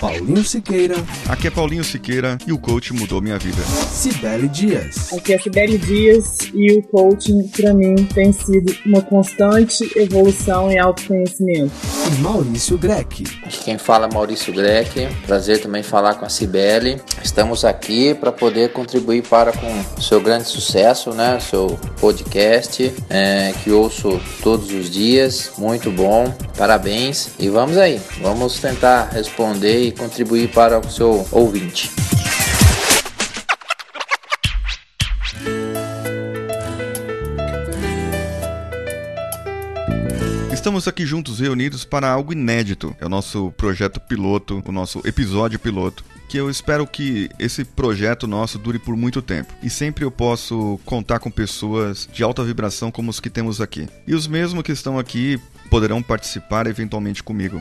Paulinho Siqueira. Aqui é Paulinho Siqueira e o coach mudou minha vida. Cibele Dias. Aqui é Cibele Dias e o coaching para mim tem sido uma constante evolução e autoconhecimento. E Maurício Greck. Aqui quem fala é Maurício Greck. Prazer também falar com a Cibele. Estamos aqui para poder contribuir para com seu grande sucesso, né? Seu podcast é, que ouço todos os dias. Muito bom. Parabéns. E vamos aí. Vamos tentar responder contribuir para o seu ouvinte. Estamos aqui juntos reunidos para algo inédito. É o nosso projeto piloto, o nosso episódio piloto. Que eu espero que esse projeto nosso dure por muito tempo. E sempre eu posso contar com pessoas de alta vibração como os que temos aqui. E os mesmos que estão aqui poderão participar eventualmente comigo.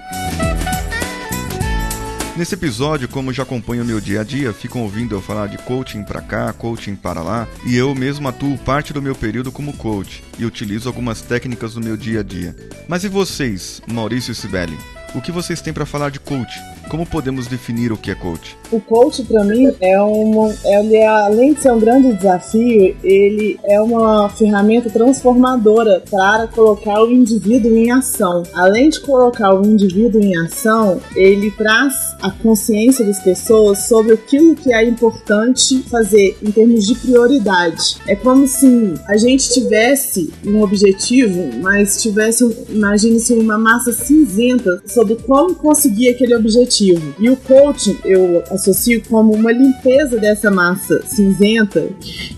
Nesse episódio, como já acompanha o meu dia a dia, ficam ouvindo eu falar de coaching para cá, coaching para lá, e eu mesmo atuo parte do meu período como coach e utilizo algumas técnicas no meu dia a dia. Mas e vocês, Maurício e Sibeli? O que vocês têm para falar de coach? Como podemos definir o que é coach? O coach, para mim, é uma. Ele é, além de ser um grande desafio, ele é uma ferramenta transformadora para colocar o indivíduo em ação. Além de colocar o indivíduo em ação, ele traz a consciência das pessoas sobre aquilo que é importante fazer em termos de prioridade. É como se a gente tivesse um objetivo, mas tivesse, imagine-se, uma massa cinzenta sobre como conseguir aquele objetivo. E o coaching eu associo como uma limpeza dessa massa cinzenta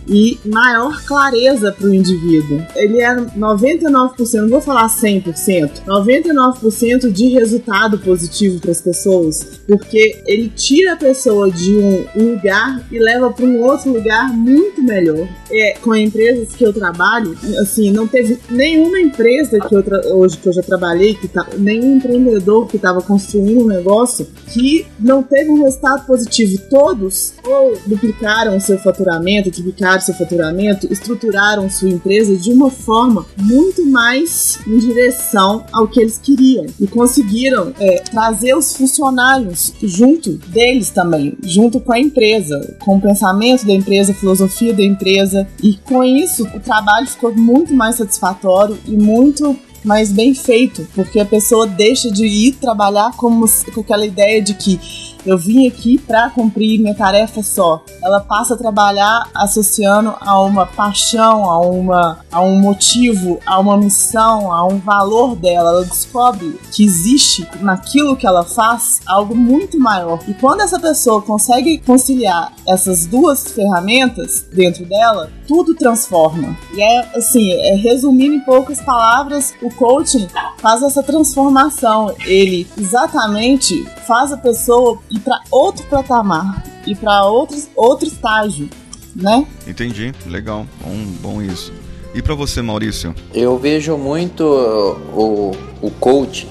e maior clareza para o indivíduo. Ele é 99%, não vou falar 100%, 99% de resultado positivo para as pessoas, porque ele tira a pessoa de um lugar e leva para um outro lugar muito melhor. É, com empresas que eu trabalho, assim, não teve nenhuma empresa que eu hoje que eu já trabalhei, que tá, nenhum empreendedor que estava construindo um negócio que não teve um resultado positivo. Todos ou duplicaram seu faturamento, triplicaram seu faturamento, estruturaram sua empresa de uma forma muito mais em direção ao que eles queriam e conseguiram é, trazer os funcionários junto deles também, junto com a empresa, com o pensamento da empresa, a filosofia da empresa e com isso o trabalho ficou muito mais satisfatório e muito mais bem feito, porque a pessoa deixa de ir trabalhar como, com aquela ideia de que eu vim aqui para cumprir minha tarefa só. Ela passa a trabalhar associando a uma paixão, a, uma, a um motivo, a uma missão, a um valor dela. Ela descobre que existe naquilo que ela faz algo muito maior. E quando essa pessoa consegue conciliar essas duas ferramentas dentro dela, tudo transforma. E é assim, é, resumindo em poucas palavras, o coaching faz essa transformação. Ele exatamente faz a pessoa ir para outro patamar, ir para outro, outro estágio, né? Entendi, legal, bom, bom isso. E para você, Maurício? Eu vejo muito o, o coach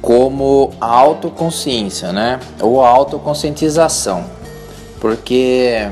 como a autoconsciência, né? Ou a autoconscientização. Porque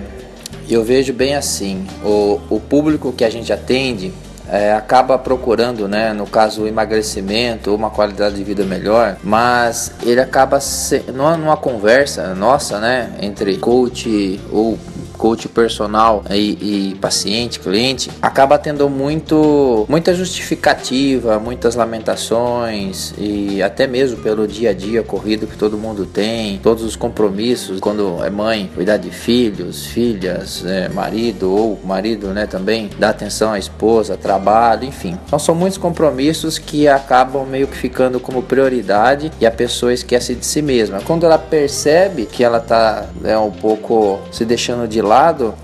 eu vejo bem assim, o, o público que a gente atende é, acaba procurando, né, no caso, o emagrecimento ou uma qualidade de vida melhor, mas ele acaba se, numa, numa conversa nossa, né, entre coach ou coach personal e, e, paciente, cliente, acaba tendo muito, muita justificativa, muitas lamentações e até mesmo pelo dia a dia corrido que todo mundo tem, todos os compromissos, quando é mãe, cuidar de filhos, filhas, é, marido ou marido, né, também, dar atenção à esposa, trabalho, enfim. Então são muitos compromissos que acabam meio que ficando como prioridade e a pessoa esquece de si mesma. Quando ela percebe que ela tá é, um pouco se deixando de lado,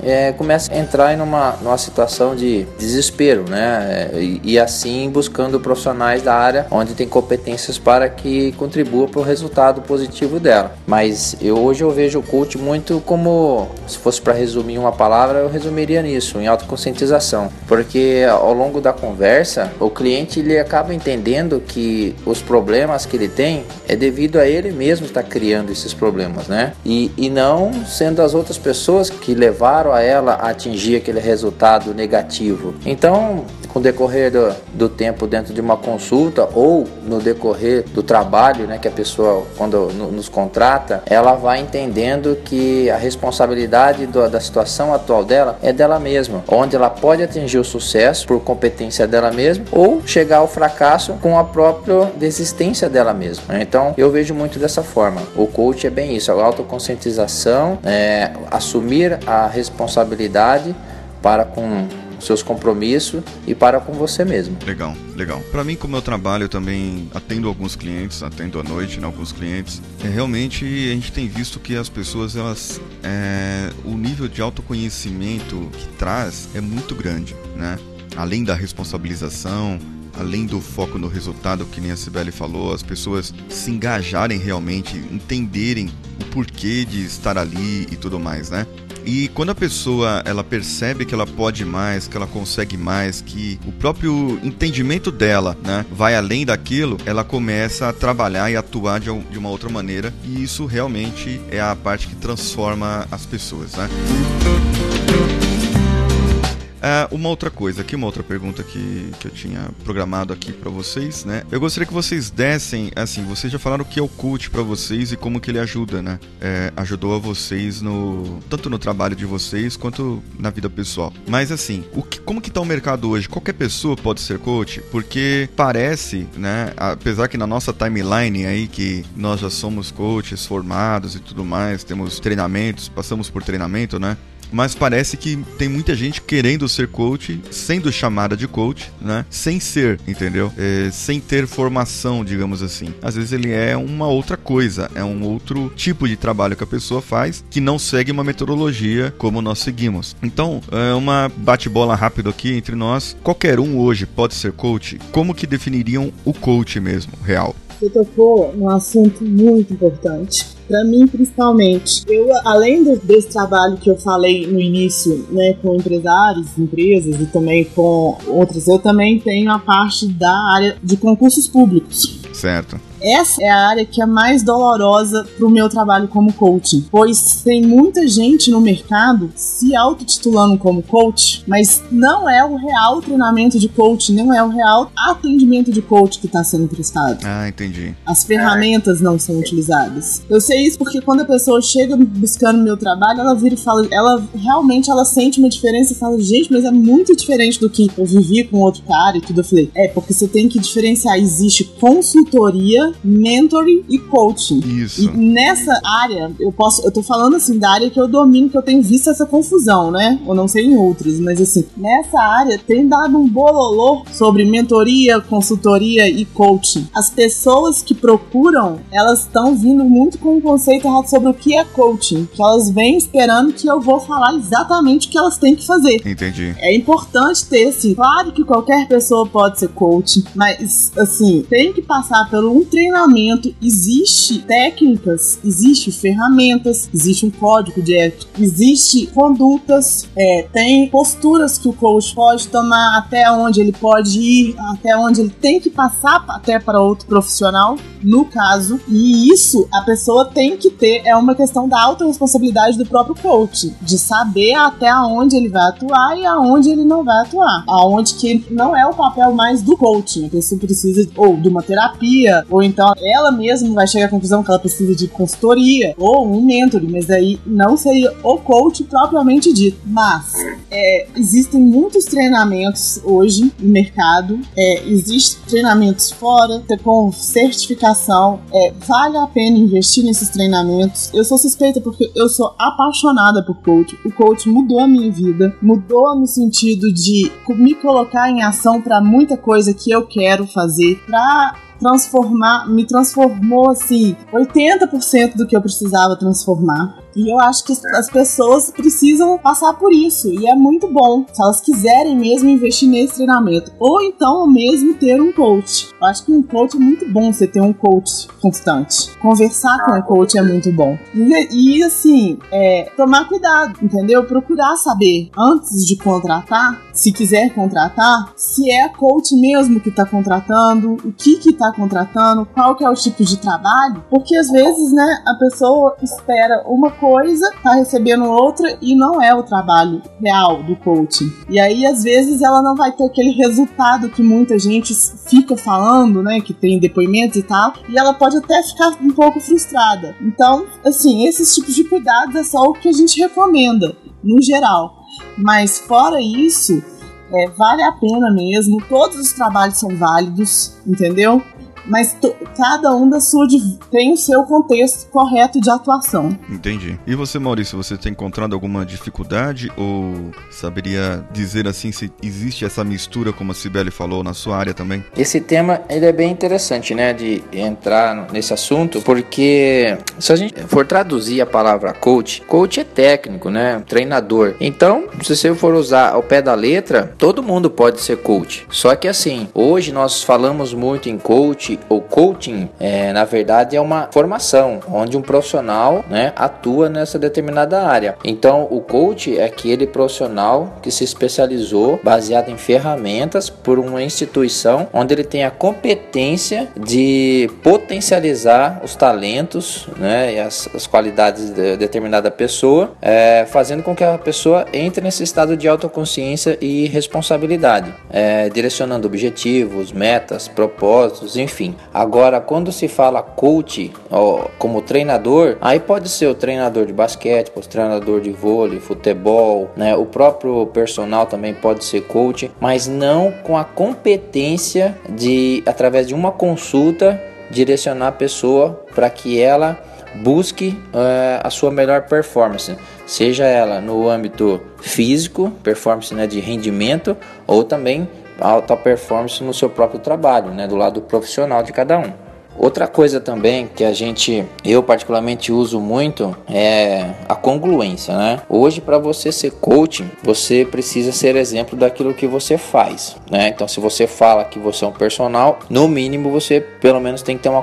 é, começa a entrar em uma, numa situação de desespero, né? E, e, assim buscando profissionais da área onde tem competências para que contribua para o resultado positivo dela. Mas eu, hoje eu vejo o coach muito como, se fosse para resumir uma palavra, eu resumiria nisso, em autoconscientização. Porque ao longo da conversa, o cliente ele acaba entendendo que os problemas que ele tem é devido a ele mesmo estar criando esses problemas, né? E, e não sendo as outras pessoas que levaram a ela a atingir aquele resultado negativo. Então, com o decorrer do, do, tempo dentro de uma consulta ou no decorrer do trabalho, né, que a pessoa quando nos contrata, ela vai entendendo que a responsabilidade do, da situação atual dela é dela mesma, onde ela pode atingir o sucesso por competência dela mesma ou chegar ao fracasso com a própria desistência dela mesma. Então, eu vejo muito dessa forma. O coach é bem isso, a autoconscientização, é, assumir a responsabilidade para com seus compromissos e para com você mesmo. Legal, legal. Para mim, como eu trabalho, eu também atendo alguns clientes, atendo à noite, né, alguns clientes. É, realmente, a gente tem visto que as pessoas, elas, é, o nível de autoconhecimento que traz é muito grande, né? Além da responsabilização, além do foco no resultado, que nem a Sibeli falou, as pessoas se engajarem realmente, entenderem o porquê de estar ali e tudo mais, né? E quando a pessoa ela percebe que ela pode mais, que ela consegue mais, que o próprio entendimento dela, né, vai além daquilo, ela começa a trabalhar e atuar de, de uma outra maneira. E isso realmente é a parte que transforma as pessoas, né? Uh, uma outra coisa aqui, uma outra pergunta que, que eu tinha programado aqui para vocês, né? Eu gostaria que vocês dessem, assim, vocês já falaram o que é o coach para vocês e como que ele ajuda, né? É, ajudou a vocês no tanto no trabalho de vocês quanto na vida pessoal. Mas assim, o que, como que tá o mercado hoje? Qualquer pessoa pode ser coach, porque parece, né? Apesar que na nossa timeline aí que nós já somos coaches formados e tudo mais, temos treinamentos, passamos por treinamento, né? Mas parece que tem muita gente querendo ser coach, sendo chamada de coach, né? Sem ser, entendeu? É, sem ter formação, digamos assim. Às vezes ele é uma outra coisa, é um outro tipo de trabalho que a pessoa faz que não segue uma metodologia como nós seguimos. Então, é uma bate-bola rápido aqui entre nós. Qualquer um hoje pode ser coach. Como que definiriam o coach mesmo, real? Você tocou num assunto muito importante para mim principalmente. Eu, além do, desse trabalho que eu falei no início, né, com empresários, empresas e também com outros, eu também tenho a parte da área de concursos públicos. Certo. Essa é a área que é mais dolorosa pro meu trabalho como coach, pois tem muita gente no mercado se autotitulando como coach, mas não é o real treinamento de coach, não é o real atendimento de coach que está sendo prestado. Ah, entendi. As ferramentas não são utilizadas. Eu sei isso porque quando a pessoa chega buscando meu trabalho, ela vira e fala, ela realmente ela sente uma diferença e fala, gente, mas é muito diferente do que eu vivi com outro cara e tudo. Eu falei, é, porque você tem que diferenciar, existe consultoria mentoring e coaching. Isso. E nessa área, eu posso, eu tô falando assim da área que eu domino, que eu tenho visto essa confusão, né? Eu não sei em outros, mas assim, nessa área tem dado um bololô sobre mentoria, consultoria e coaching. As pessoas que procuram, elas estão vindo muito com um conceito errado sobre o que é coaching, que elas vêm esperando que eu vou falar exatamente o que elas têm que fazer. Entendi. É importante ter, assim, claro que qualquer pessoa pode ser coaching, mas, assim, tem que passar por um treinamento existe técnicas, existe ferramentas, existe um código de ética, existe condutas, é, tem posturas que o coach pode tomar, até onde ele pode ir, até onde ele tem que passar até para outro profissional, no caso, e isso a pessoa tem que ter, é uma questão da autorresponsabilidade do próprio coach, de saber até onde ele vai atuar e aonde ele não vai atuar, aonde que não é o papel mais do coaching, a pessoa precisa ou de uma terapia, ou então ela mesma vai chegar à conclusão que ela precisa de consultoria ou um mentor, mas aí não seria o coach propriamente dito. Mas é, existem muitos treinamentos hoje no mercado, é, existem treinamentos fora, com certificação, é, vale a pena investir nesses treinamentos. Eu sou suspeita porque eu sou apaixonada por coach. O coach mudou a minha vida, mudou no sentido de me colocar em ação para muita coisa que eu quero fazer, para transformar, me transformou assim, 80% do que eu precisava transformar. E eu acho que as pessoas precisam passar por isso. E é muito bom se elas quiserem mesmo investir nesse treinamento. Ou então mesmo ter um coach. Eu acho que um coach é muito bom você ter um coach constante. Conversar com um coach é muito bom. E, e assim, é, tomar cuidado, entendeu? Procurar saber antes de contratar, se quiser contratar, se é coach mesmo que está contratando, o que que tá contratando, qual que é o tipo de trabalho. Porque às vezes, né, a pessoa espera uma coisa coisa, tá recebendo outra e não é o trabalho real do coaching. E aí, às vezes, ela não vai ter aquele resultado que muita gente fica falando, né? Que tem depoimentos e tal, e ela pode até ficar um pouco frustrada. Então, assim, esses tipos de cuidados é só o que a gente recomenda, no geral. Mas fora isso, é, vale a pena mesmo. Todos os trabalhos são válidos, entendeu? Mas cada um da sua tem o seu contexto correto de atuação. Entendi. E você, Maurício, você tem encontrado alguma dificuldade ou saberia dizer assim se existe essa mistura, como a Cibele falou, na sua área também? Esse tema ele é bem interessante, né, de entrar nesse assunto, porque se a gente for traduzir a palavra coach, coach é técnico, né, treinador. Então, se você for usar ao pé da letra, todo mundo pode ser coach. Só que assim, hoje nós falamos muito em coach ou coaching, é, na verdade, é uma formação onde um profissional né, atua nessa determinada área. Então, o coach é aquele profissional que se especializou baseado em ferramentas por uma instituição onde ele tem a competência de potencializar os talentos né, e as, as qualidades de determinada pessoa, é, fazendo com que a pessoa entre nesse estado de autoconsciência e responsabilidade, é, direcionando objetivos, metas, propósitos, enfim Agora, quando se fala coach ó, como treinador, aí pode ser o treinador de basquete, o treinador de vôlei, futebol, né? O próprio personal também pode ser coach, mas não com a competência de, através de uma consulta, direcionar a pessoa para que ela busque uh, a sua melhor performance, seja ela no âmbito físico, performance né, de rendimento, ou também alta performance no seu próprio trabalho, né, do lado profissional de cada um. Outra coisa também que a gente, eu particularmente uso muito é a congruência, né? Hoje para você ser coach, você precisa ser exemplo daquilo que você faz, né? Então se você fala que você é um personal, no mínimo você pelo menos tem que ter uma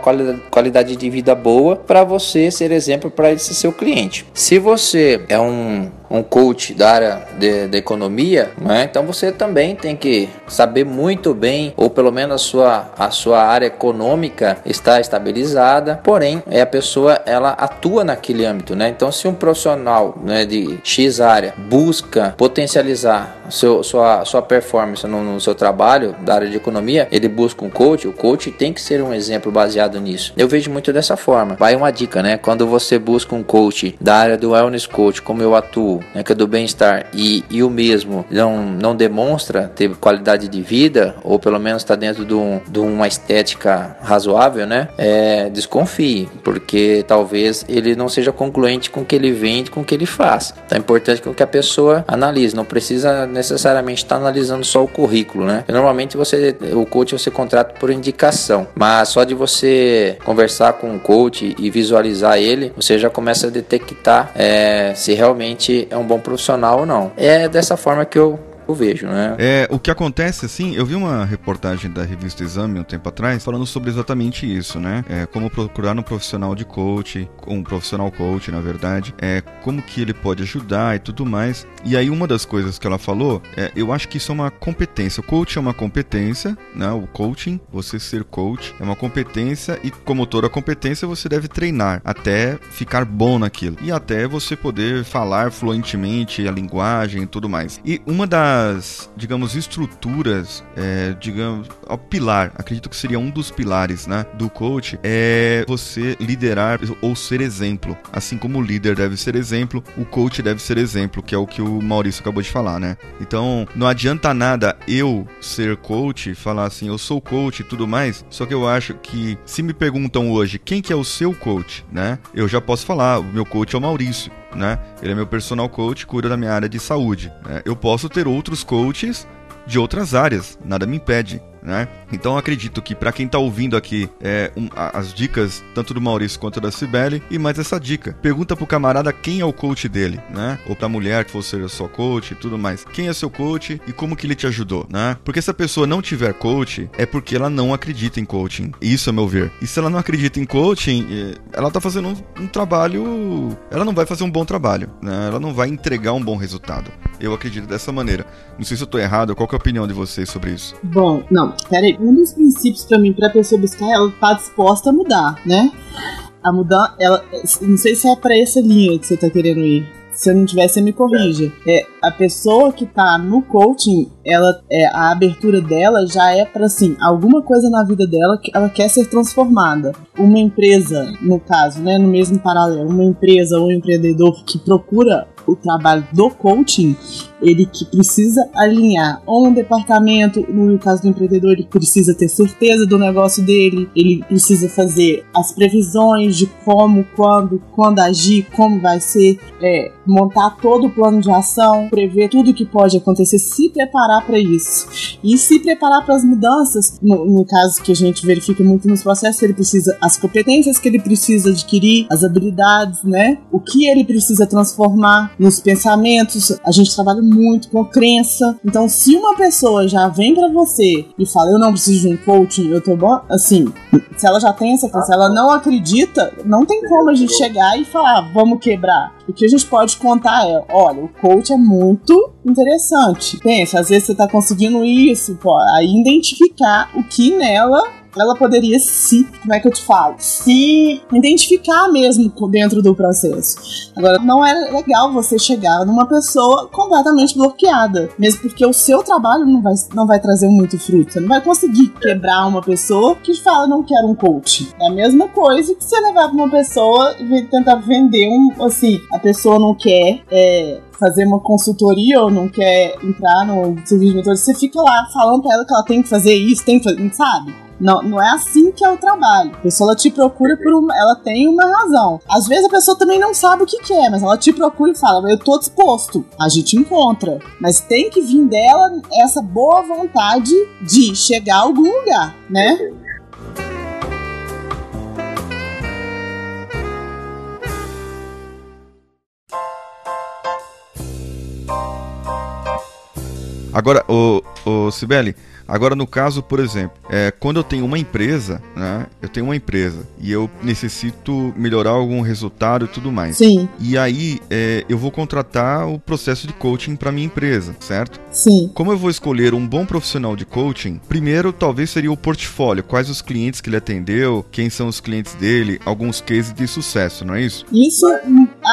qualidade de vida boa para você ser exemplo para esse seu cliente. Se você é um um coach da área de, de economia, né? então você também tem que saber muito bem, ou pelo menos a sua, a sua área econômica está estabilizada, porém é a pessoa ela atua naquele âmbito, né? Então se um profissional né, de X área busca potencializar seu, sua, sua performance no, no, seu trabalho da área de economia, ele busca um coach, o coach tem que ser um exemplo baseado nisso. Eu vejo muito dessa forma. Vai uma dica, né? Quando você busca um coach da área do wellness coach, como eu atuo, né, que é do bem-estar, e, e o mesmo não, não demonstra ter qualidade de vida, ou pelo menos está dentro de, um, de, uma estética razoável, né? É, desconfie, porque talvez ele não seja concluente com o que ele vende, com o que ele faz. Então é importante que a pessoa analise, não precisa necessariamente estar tá analisando só o currículo, né? Normalmente você, o coach você contrata por indicação, mas só de você conversar com o coach e visualizar ele, você já começa a detectar é, se realmente é um bom profissional ou não. É dessa forma que eu eu vejo, né? É, o que acontece, assim, eu vi uma reportagem da revista Exame um tempo atrás falando sobre exatamente isso, né? É, como procurar um profissional de coach, um profissional coach, na verdade, é, como que ele pode ajudar e tudo mais. E aí uma das coisas que ela falou, é, eu acho que isso é uma competência. O coach é uma competência, né? O coaching, você ser coach, é uma competência e como toda competência você deve treinar até ficar bom naquilo e até você poder falar fluentemente a linguagem e tudo mais. E uma das digamos, estruturas, é, digamos, o pilar, acredito que seria um dos pilares, né, do coach, é você liderar ou ser exemplo. Assim como o líder deve ser exemplo, o coach deve ser exemplo, que é o que o Maurício acabou de falar, né? Então, não adianta nada eu ser coach, falar assim, eu sou coach e tudo mais, só que eu acho que se me perguntam hoje quem que é o seu coach, né? Eu já posso falar, o meu coach é o Maurício né? Ele é meu personal coach, cuida da minha área de saúde. Né? Eu posso ter outros coaches de outras áreas, nada me impede né? Então acredito que para quem tá ouvindo aqui é, um, as dicas tanto do Maurício quanto da Cibele e mais essa dica. Pergunta pro camarada quem é o coach dele, né? Ou pra mulher que for ser sua coach e tudo mais. Quem é seu coach e como que ele te ajudou, né? Porque se a pessoa não tiver coach, é porque ela não acredita em coaching. Isso é meu ver. E se ela não acredita em coaching, é, ela tá fazendo um, um trabalho. Ela não vai fazer um bom trabalho, né? Ela não vai entregar um bom resultado. Eu acredito dessa maneira. Não sei se eu tô errado, qual é a opinião de vocês sobre isso? Bom, não, peraí. Um dos princípios para mim, pra pessoa buscar, ela tá disposta a mudar, né? a mudança, ela, não sei se é para essa linha que você tá querendo ir. Se eu não tiver, você me corrija. É, a pessoa que tá no coaching, ela é, a abertura dela já é para assim, alguma coisa na vida dela que ela quer ser transformada. Uma empresa, no caso, né, no mesmo paralelo, uma empresa ou um empreendedor que procura o trabalho do coaching, ele que precisa alinhar um departamento, no caso do empreendedor, ele precisa ter certeza do negócio dele, ele precisa fazer as previsões de como, quando, quando agir, como vai ser, é, montar todo o plano de ação, prever tudo que pode acontecer, se preparar para isso. E se preparar para as mudanças, no, no, caso que a gente verifica muito nos processos, ele precisa as competências que ele precisa adquirir, as habilidades, né? O que ele precisa transformar nos pensamentos. A gente trabalha muito com crença. Então, se uma pessoa já vem para você e fala, eu não preciso de um coaching, eu tô bom, assim, se ela já tem essa crença, ela não acredita, não tem como a gente chegar e falar, vamos quebrar. O que a gente pode contar é, olha, o coach é muito interessante. Pensa, às vezes você tá conseguindo isso, pô, aí identificar o que nela ela poderia se, como é que eu te falo, se identificar mesmo dentro do processo. Agora, não é legal você chegar numa pessoa completamente bloqueada, mesmo porque o seu trabalho não vai, não vai trazer muito fruto. Você não vai conseguir quebrar uma pessoa que fala não quero um coach. É a mesma coisa que você levar pra uma pessoa e tentar vender um, assim, a pessoa não quer é, fazer uma consultoria ou não quer entrar no serviço de mentoria, você fica lá falando pra ela que ela tem que fazer isso, tem que fazer, sabe? Não, não é assim que é o trabalho. A pessoa ela te procura por uma. Ela tem uma razão. Às vezes a pessoa também não sabe o que quer, mas ela te procura e fala: Eu tô disposto. A gente encontra. Mas tem que vir dela essa boa vontade de chegar a algum lugar, né? Agora, o, o Sibeli, Agora, no caso, por exemplo, é, quando eu tenho uma empresa, né? Eu tenho uma empresa e eu necessito melhorar algum resultado e tudo mais. Sim. E aí é, eu vou contratar o processo de coaching para minha empresa, certo? Sim. Como eu vou escolher um bom profissional de coaching? Primeiro, talvez seria o portfólio, quais os clientes que ele atendeu, quem são os clientes dele, alguns cases de sucesso, não é isso? Isso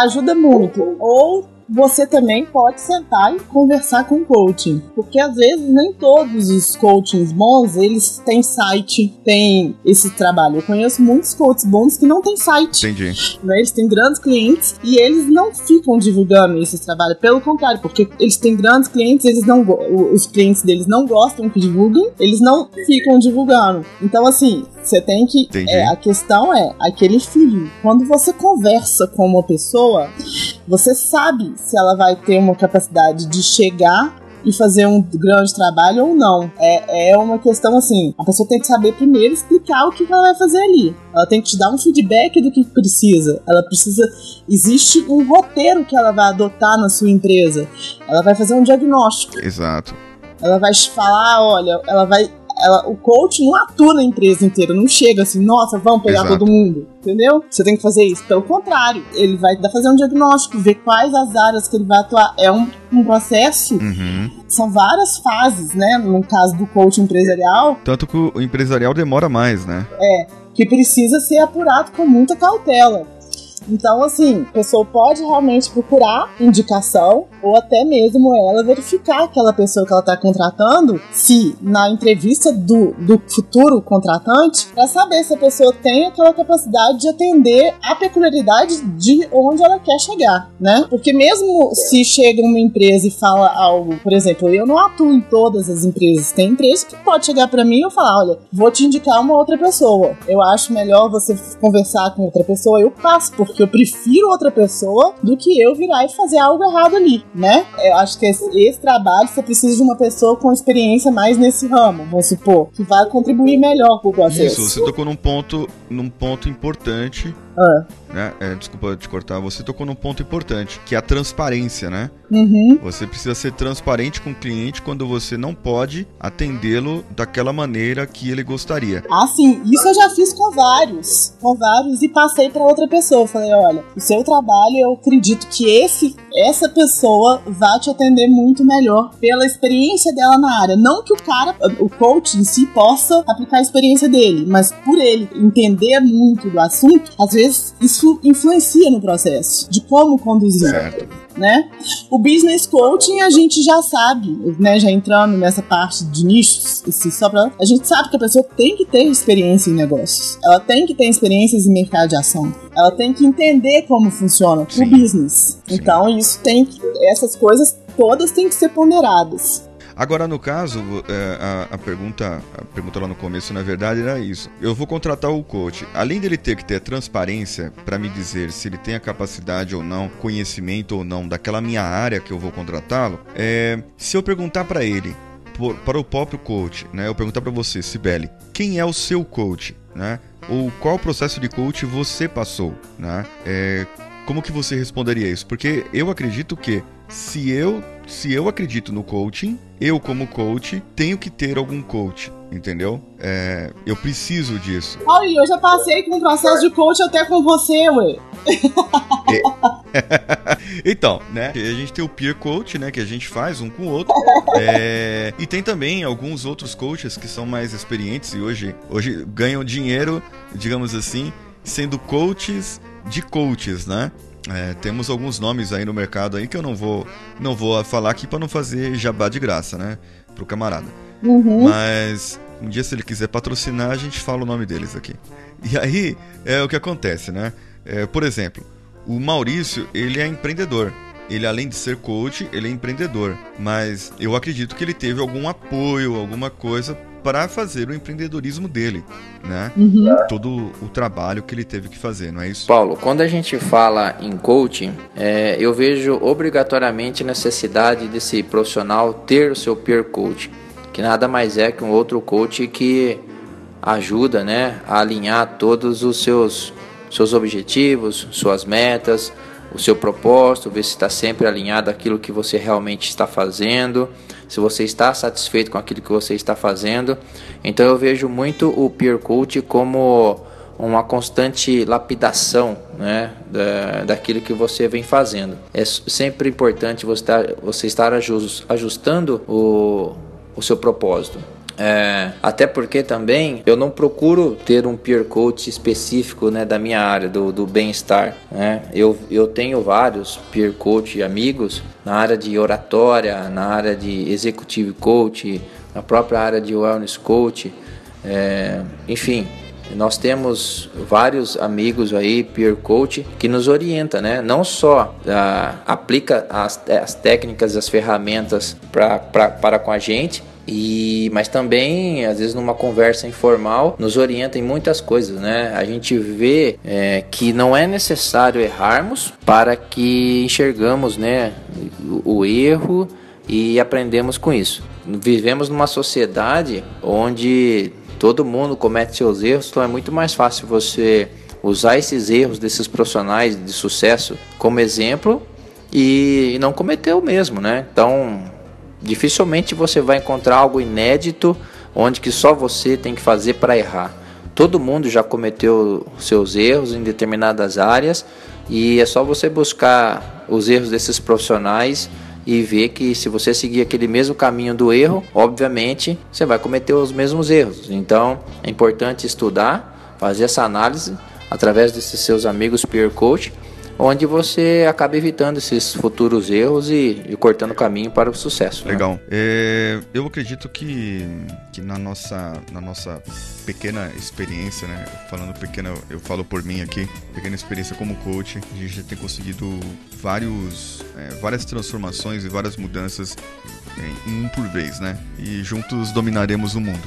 ajuda muito. Ou você também pode sentar e conversar com o coaching. Porque às vezes nem todos os coachings bons, eles têm site, têm esse trabalho. Eu conheço muitos coaches bons que não têm site. Entendi. Né? Eles têm grandes clientes e eles não ficam divulgando esse trabalho. Pelo contrário, porque eles têm grandes clientes, eles não os clientes deles não gostam que divulguem, eles não ficam divulgando. Então, assim, você tem que. É, a questão é aquele filho. Quando você conversa com uma pessoa, você sabe se ela vai ter uma capacidade de chegar e fazer um grande trabalho ou não. É, é uma questão assim: a pessoa tem que saber primeiro explicar o que ela vai fazer ali. Ela tem que te dar um feedback do que precisa. Ela precisa. Existe um roteiro que ela vai adotar na sua empresa. Ela vai fazer um diagnóstico. Exato. Ela vai te falar, olha, ela vai ela, o coach não atua na empresa inteira, não chega assim, nossa, vamos pegar Exato. todo mundo, entendeu? Você tem que fazer isso. Pelo contrário, ele vai fazer um diagnóstico, ver quais as áreas que ele vai atuar. É um, um processo, uhum. são várias fases, né? No caso do coach empresarial. Tanto que o empresarial demora mais, né? É, que precisa ser apurado com muita cautela. Então, assim, a pessoa pode realmente procurar indicação ou até mesmo ela verificar aquela pessoa que ela está contratando, se na entrevista do, do futuro contratante, para saber se a pessoa tem aquela capacidade de atender a peculiaridade de onde ela quer chegar, né? Porque mesmo se chega uma empresa e fala algo, por exemplo, eu não atuo em todas as empresas, tem empresa que pode chegar para mim e falar, olha, vou te indicar uma outra pessoa. Eu acho melhor você conversar com outra pessoa, eu passo, porque eu prefiro outra pessoa do que eu virar e fazer algo errado ali né? Eu acho que esse, esse, trabalho você precisa de uma pessoa com experiência mais nesse ramo, vamos supor, que vai contribuir melhor com o processo. Isso, você tocou num ponto, num ponto importante ah. Né? É, desculpa te cortar, você tocou num ponto importante, que é a transparência, né? Uhum. Você precisa ser transparente com o cliente quando você não pode atendê-lo daquela maneira que ele gostaria. Ah, sim, isso eu já fiz com vários, com vários e passei para outra pessoa. Falei, olha, o seu trabalho, eu acredito que esse essa pessoa vai te atender muito melhor pela experiência dela na área. Não que o cara, o coach em si, possa aplicar a experiência dele, mas por ele entender muito do assunto, às vezes isso influencia no processo de como conduzir. Certo né? O business coaching a gente já sabe, né? Já entrando nessa parte de nichos, só pra, a gente sabe que a pessoa tem que ter experiência em negócios. Ela tem que ter experiências em mercado de ação. Ela tem que entender como funciona o business. Sim. Então isso tem que, essas coisas todas têm que ser ponderadas. Agora, no caso, é, a, a, pergunta, a pergunta lá no começo, na verdade, era isso. Eu vou contratar o coach. Além dele ter que ter transparência para me dizer se ele tem a capacidade ou não, conhecimento ou não daquela minha área que eu vou contratá-lo, é, se eu perguntar para ele, por, para o próprio coach, né? Eu perguntar para você, Sibeli, quem é o seu coach, né? Ou qual processo de coach você passou, né? É, como que você responderia isso? Porque eu acredito que se eu se eu acredito no coaching, eu como coach tenho que ter algum coach, entendeu? É, eu preciso disso. Olha, eu já passei com um processo de coach até com você, ué. então, né? A gente tem o peer coach, né? Que a gente faz um com o outro. É... E tem também alguns outros coaches que são mais experientes e hoje, hoje ganham dinheiro, digamos assim, sendo coaches de coaches, né? É, temos alguns nomes aí no mercado aí que eu não vou não vou falar aqui para não fazer jabá de graça, né, pro camarada. Uhum. Mas um dia se ele quiser patrocinar, a gente fala o nome deles aqui. E aí é o que acontece, né? É, por exemplo, o Maurício ele é empreendedor. Ele além de ser coach, ele é empreendedor. Mas eu acredito que ele teve algum apoio, alguma coisa para fazer o empreendedorismo dele, né? Uhum. Todo o trabalho que ele teve que fazer, não é isso? Paulo, quando a gente fala em coaching, é, eu vejo obrigatoriamente necessidade desse profissional ter o seu peer coach, que nada mais é que um outro coach que ajuda, né, a alinhar todos os seus seus objetivos, suas metas, o seu propósito, ver se está sempre alinhado aquilo que você realmente está fazendo se você está satisfeito com aquilo que você está fazendo. Então eu vejo muito o peer coach como uma constante lapidação né, da, daquilo que você vem fazendo. É sempre importante você estar, você estar ajustando o, o seu propósito. É, até porque também eu não procuro ter um peer coach específico né, da minha área, do, do bem-estar. Né? Eu, eu tenho vários peer coach amigos na área de oratória, na área de executive coach, na própria área de wellness coach. É, enfim, nós temos vários amigos aí, peer coach, que nos orienta, né? Não só ah, aplica as, as técnicas, as ferramentas pra, pra, para com a gente, e, mas também, às vezes, numa conversa informal, nos orienta em muitas coisas, né? A gente vê é, que não é necessário errarmos para que enxergamos, né, o, o erro e aprendemos com isso. Vivemos numa sociedade onde todo mundo comete seus erros, então é muito mais fácil você usar esses erros desses profissionais de sucesso como exemplo e não cometer o mesmo, né? Então, Dificilmente você vai encontrar algo inédito onde que só você tem que fazer para errar. Todo mundo já cometeu seus erros em determinadas áreas e é só você buscar os erros desses profissionais e ver que se você seguir aquele mesmo caminho do erro, obviamente você vai cometer os mesmos erros. Então é importante estudar, fazer essa análise através desses seus amigos peer coach onde você acaba evitando esses futuros erros e, e cortando o caminho para o sucesso. Né? Legal. Né? É, eu acredito que, que na, nossa, na nossa pequena experiência, né? Falando pequena, eu falo por mim aqui, pequena experiência como coach, a gente já tem conseguido vários, é, várias transformações e várias mudanças em um por vez, né? E juntos dominaremos o mundo.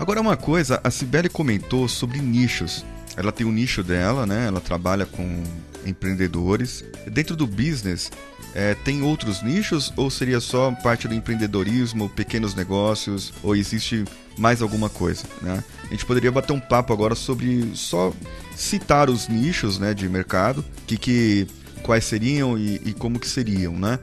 Agora uma coisa, a Cibele comentou sobre nichos. Ela tem o um nicho dela, né? Ela trabalha com empreendedores. Dentro do business, é, tem outros nichos ou seria só parte do empreendedorismo, pequenos negócios, ou existe mais alguma coisa, né? A gente poderia bater um papo agora sobre só citar os nichos, né, de mercado, que, que quais seriam e, e como que seriam, né?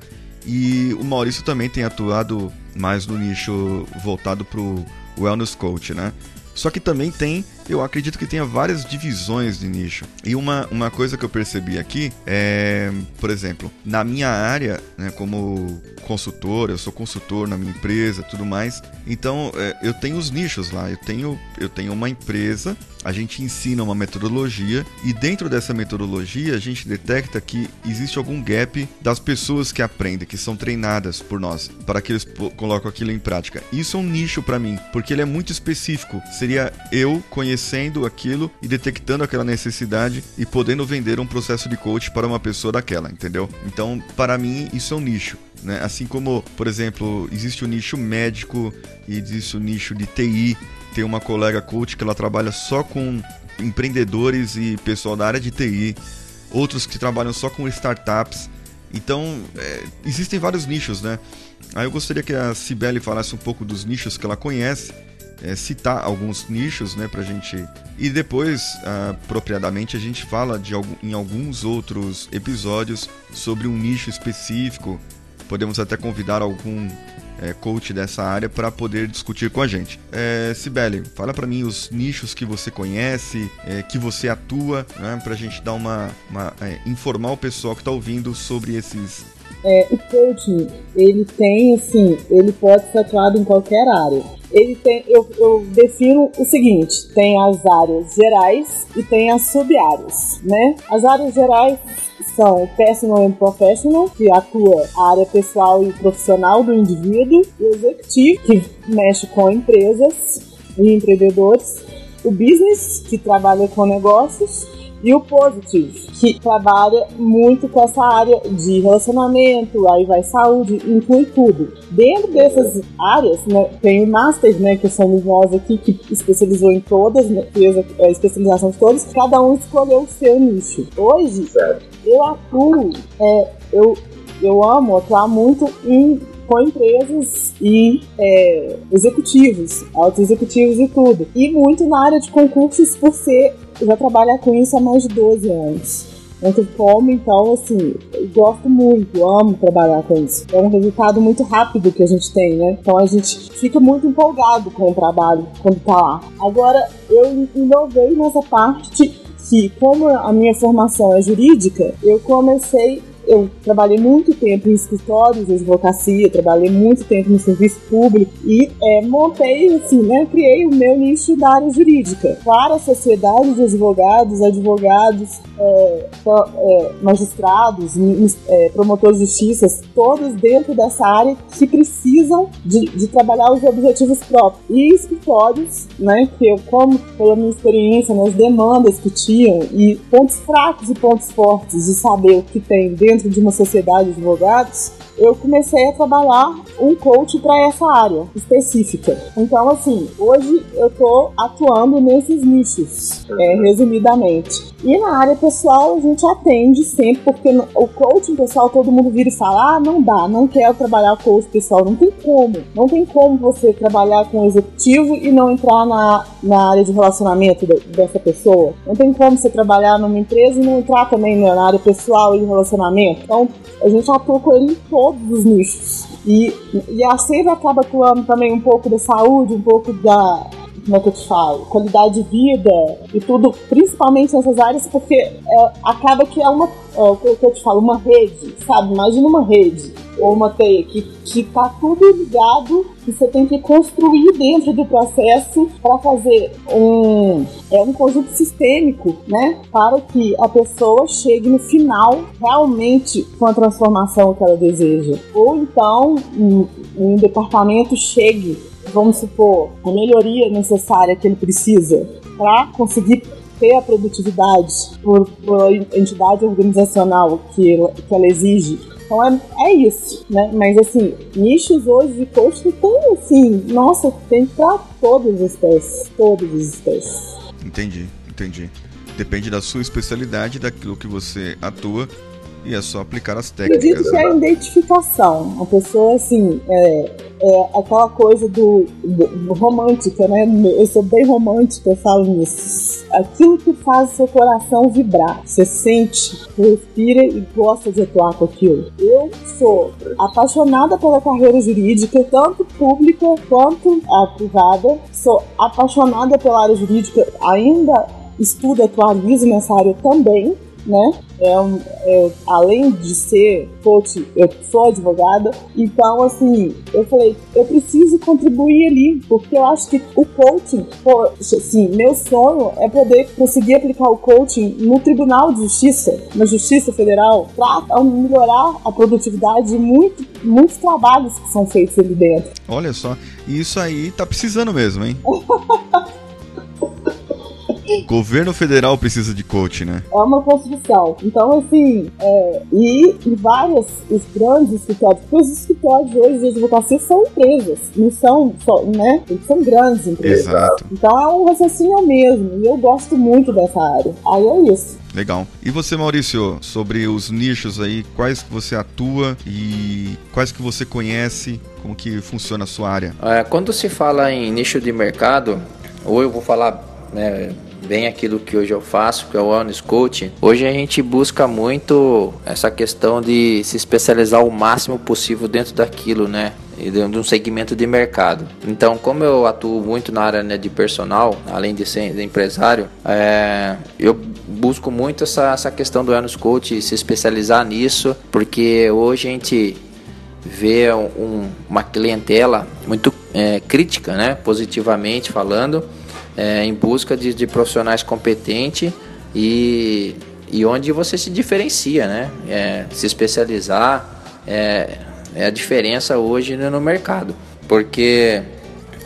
E o Maurício também tem atuado mais no nicho voltado para o wellness coach, né? Só que também tem eu acredito que tenha várias divisões de nicho. E uma, uma coisa que eu percebi aqui é, por exemplo, na minha área, né, como consultor, eu sou consultor na minha empresa, tudo mais. Então, é, eu tenho os nichos lá. Eu tenho, eu tenho uma empresa a gente ensina uma metodologia e dentro dessa metodologia a gente detecta que existe algum gap das pessoas que aprendem, que são treinadas por nós, para que eles colocam aquilo em prática. Isso é um nicho para mim, porque ele é muito específico. Seria eu conhecendo aquilo e detectando aquela necessidade e podendo vender um processo de coach para uma pessoa daquela, entendeu? Então, para mim, isso é um nicho. Né? Assim como, por exemplo, existe o nicho médico e existe o nicho de TI, tem uma colega coach que ela trabalha só com empreendedores e pessoal da área de TI, outros que trabalham só com startups. Então, é, existem vários nichos, né? Aí eu gostaria que a Cibele falasse um pouco dos nichos que ela conhece, é, citar alguns nichos, né, pra gente. E depois, apropriadamente, a gente fala de, em alguns outros episódios sobre um nicho específico. Podemos até convidar algum é, coach dessa área para poder discutir com a gente. É, Sibeli, fala para mim os nichos que você conhece, é, que você atua, né, para a gente dar uma, uma é, informar o pessoal que está ouvindo sobre esses. É, o coaching, ele tem assim, ele pode ser atuado em qualquer área. Ele tem, eu, eu defino o seguinte: tem as áreas gerais e tem as sub-áreas, né? As áreas gerais são o Personal and Professional, que atua a área pessoal e profissional do indivíduo, o Executivo, que mexe com empresas e empreendedores, o Business, que trabalha com negócios, e o Positive, que trabalha muito com essa área de relacionamento, aí vai saúde, inclui tudo. Dentro dessas áreas, né, tem o Master, né, que somos nós aqui, que especializou em todas, né, fez a, especialização de todas, cada um escolheu o seu nicho. Hoje, eu atuo, é, eu, eu amo atuar muito em com empresas e é, executivos, altos executivos e tudo. E muito na área de concursos por ser já trabalho com isso há mais de 12 anos. Não como, então, assim, gosto muito, amo trabalhar com isso. É um resultado muito rápido que a gente tem, né? Então a gente fica muito empolgado com o trabalho quando tá lá. Agora, eu inovei nessa parte que, como a minha formação é jurídica, eu comecei eu trabalhei muito tempo em escritórios de advocacia, trabalhei muito tempo no serviço público e é, montei, assim, né, criei o meu nicho da área jurídica para a sociedade de advogados, advogados, é, é, magistrados, é, promotores de justiça, todos dentro dessa área que precisam de, de trabalhar os objetivos próprios. E escritórios, né, que eu, como pela minha experiência nas demandas que tinham e pontos fracos e pontos fortes de saber o que tem dentro dentro de uma sociedade de advogados, eu comecei a trabalhar um coach para essa área específica. Então, assim, hoje eu tô atuando nesses nichos, é, resumidamente. E na área pessoal a gente atende sempre, porque o coaching pessoal todo mundo vira e fala: ah, não dá, não quero trabalhar com coach pessoal. Não tem como. Não tem como você trabalhar com executivo e não entrar na, na área de relacionamento de, dessa pessoa. Não tem como você trabalhar numa empresa e não entrar também na área pessoal e relacionamento. Então a gente atua com ele em todos os nichos. E, e a SEIVA acaba atuando também um pouco da saúde, um pouco da, como é que eu te falo, qualidade de vida e tudo, principalmente nessas áreas, porque é, acaba que é uma, é, o que eu te falo, uma rede, sabe? Imagina uma rede ou uma teia que, que tá tudo ligado e você tem que construir dentro do processo para fazer um é um conjunto sistêmico, né, para que a pessoa chegue no final realmente com a transformação que ela deseja. Ou então um, um departamento chegue vamos supor, a melhoria necessária que ele precisa para conseguir ter a produtividade por, por entidade organizacional que, que ela exige. Então é, é isso, né? Mas assim, nichos hoje de coaching tem assim, nossa, tem para todas as espécies, todas as espécies. Entendi, entendi. Depende da sua especialidade, daquilo que você atua e é só aplicar as técnicas. Acredito que é a identificação. A pessoa, assim, é, é aquela coisa do, do, do romântica, né? Eu sou bem romântica, eu falo nisso. Aquilo que faz o seu coração vibrar. Você sente, respira e gosta de atuar com aquilo. Eu sou apaixonada pela carreira jurídica, tanto pública quanto a privada. Sou apaixonada pela área jurídica, ainda estudo, atualizo nessa área também né? É um, é, além de ser coach, eu sou advogada. Então, assim, eu falei, eu preciso contribuir ali, porque eu acho que o coaching, assim, meu sonho é poder conseguir aplicar o coaching no Tribunal de Justiça, na Justiça Federal, para melhorar a produtividade de muito, muitos trabalhos que são feitos ali dentro. Olha só, isso aí tá precisando mesmo, hein? Governo federal precisa de coach, né? É uma construção. Então, assim, é, e, e vários os grandes escritórios, porque os escritórios hoje de advocacia são empresas, não são só, né? Eles são grandes empresas. Exato. Então é um raciocínio mesmo. E eu gosto muito dessa área. Aí é isso. Legal. E você, Maurício, sobre os nichos aí, quais que você atua e quais que você conhece, como que funciona a sua área? É, quando se fala em nicho de mercado, ou eu vou falar né, bem aquilo que hoje eu faço, que é o Wellness Coaching. Hoje a gente busca muito essa questão de se especializar o máximo possível dentro daquilo, né? de um segmento de mercado. Então, como eu atuo muito na área né, de personal, além de ser empresário, é, eu busco muito essa, essa questão do Wellness Coach, se especializar nisso, porque hoje a gente vê um, uma clientela muito é, crítica, né, positivamente falando, é, em busca de, de, profissionais competentes e, e onde você se diferencia, né? É, se especializar é, é a diferença hoje no mercado, porque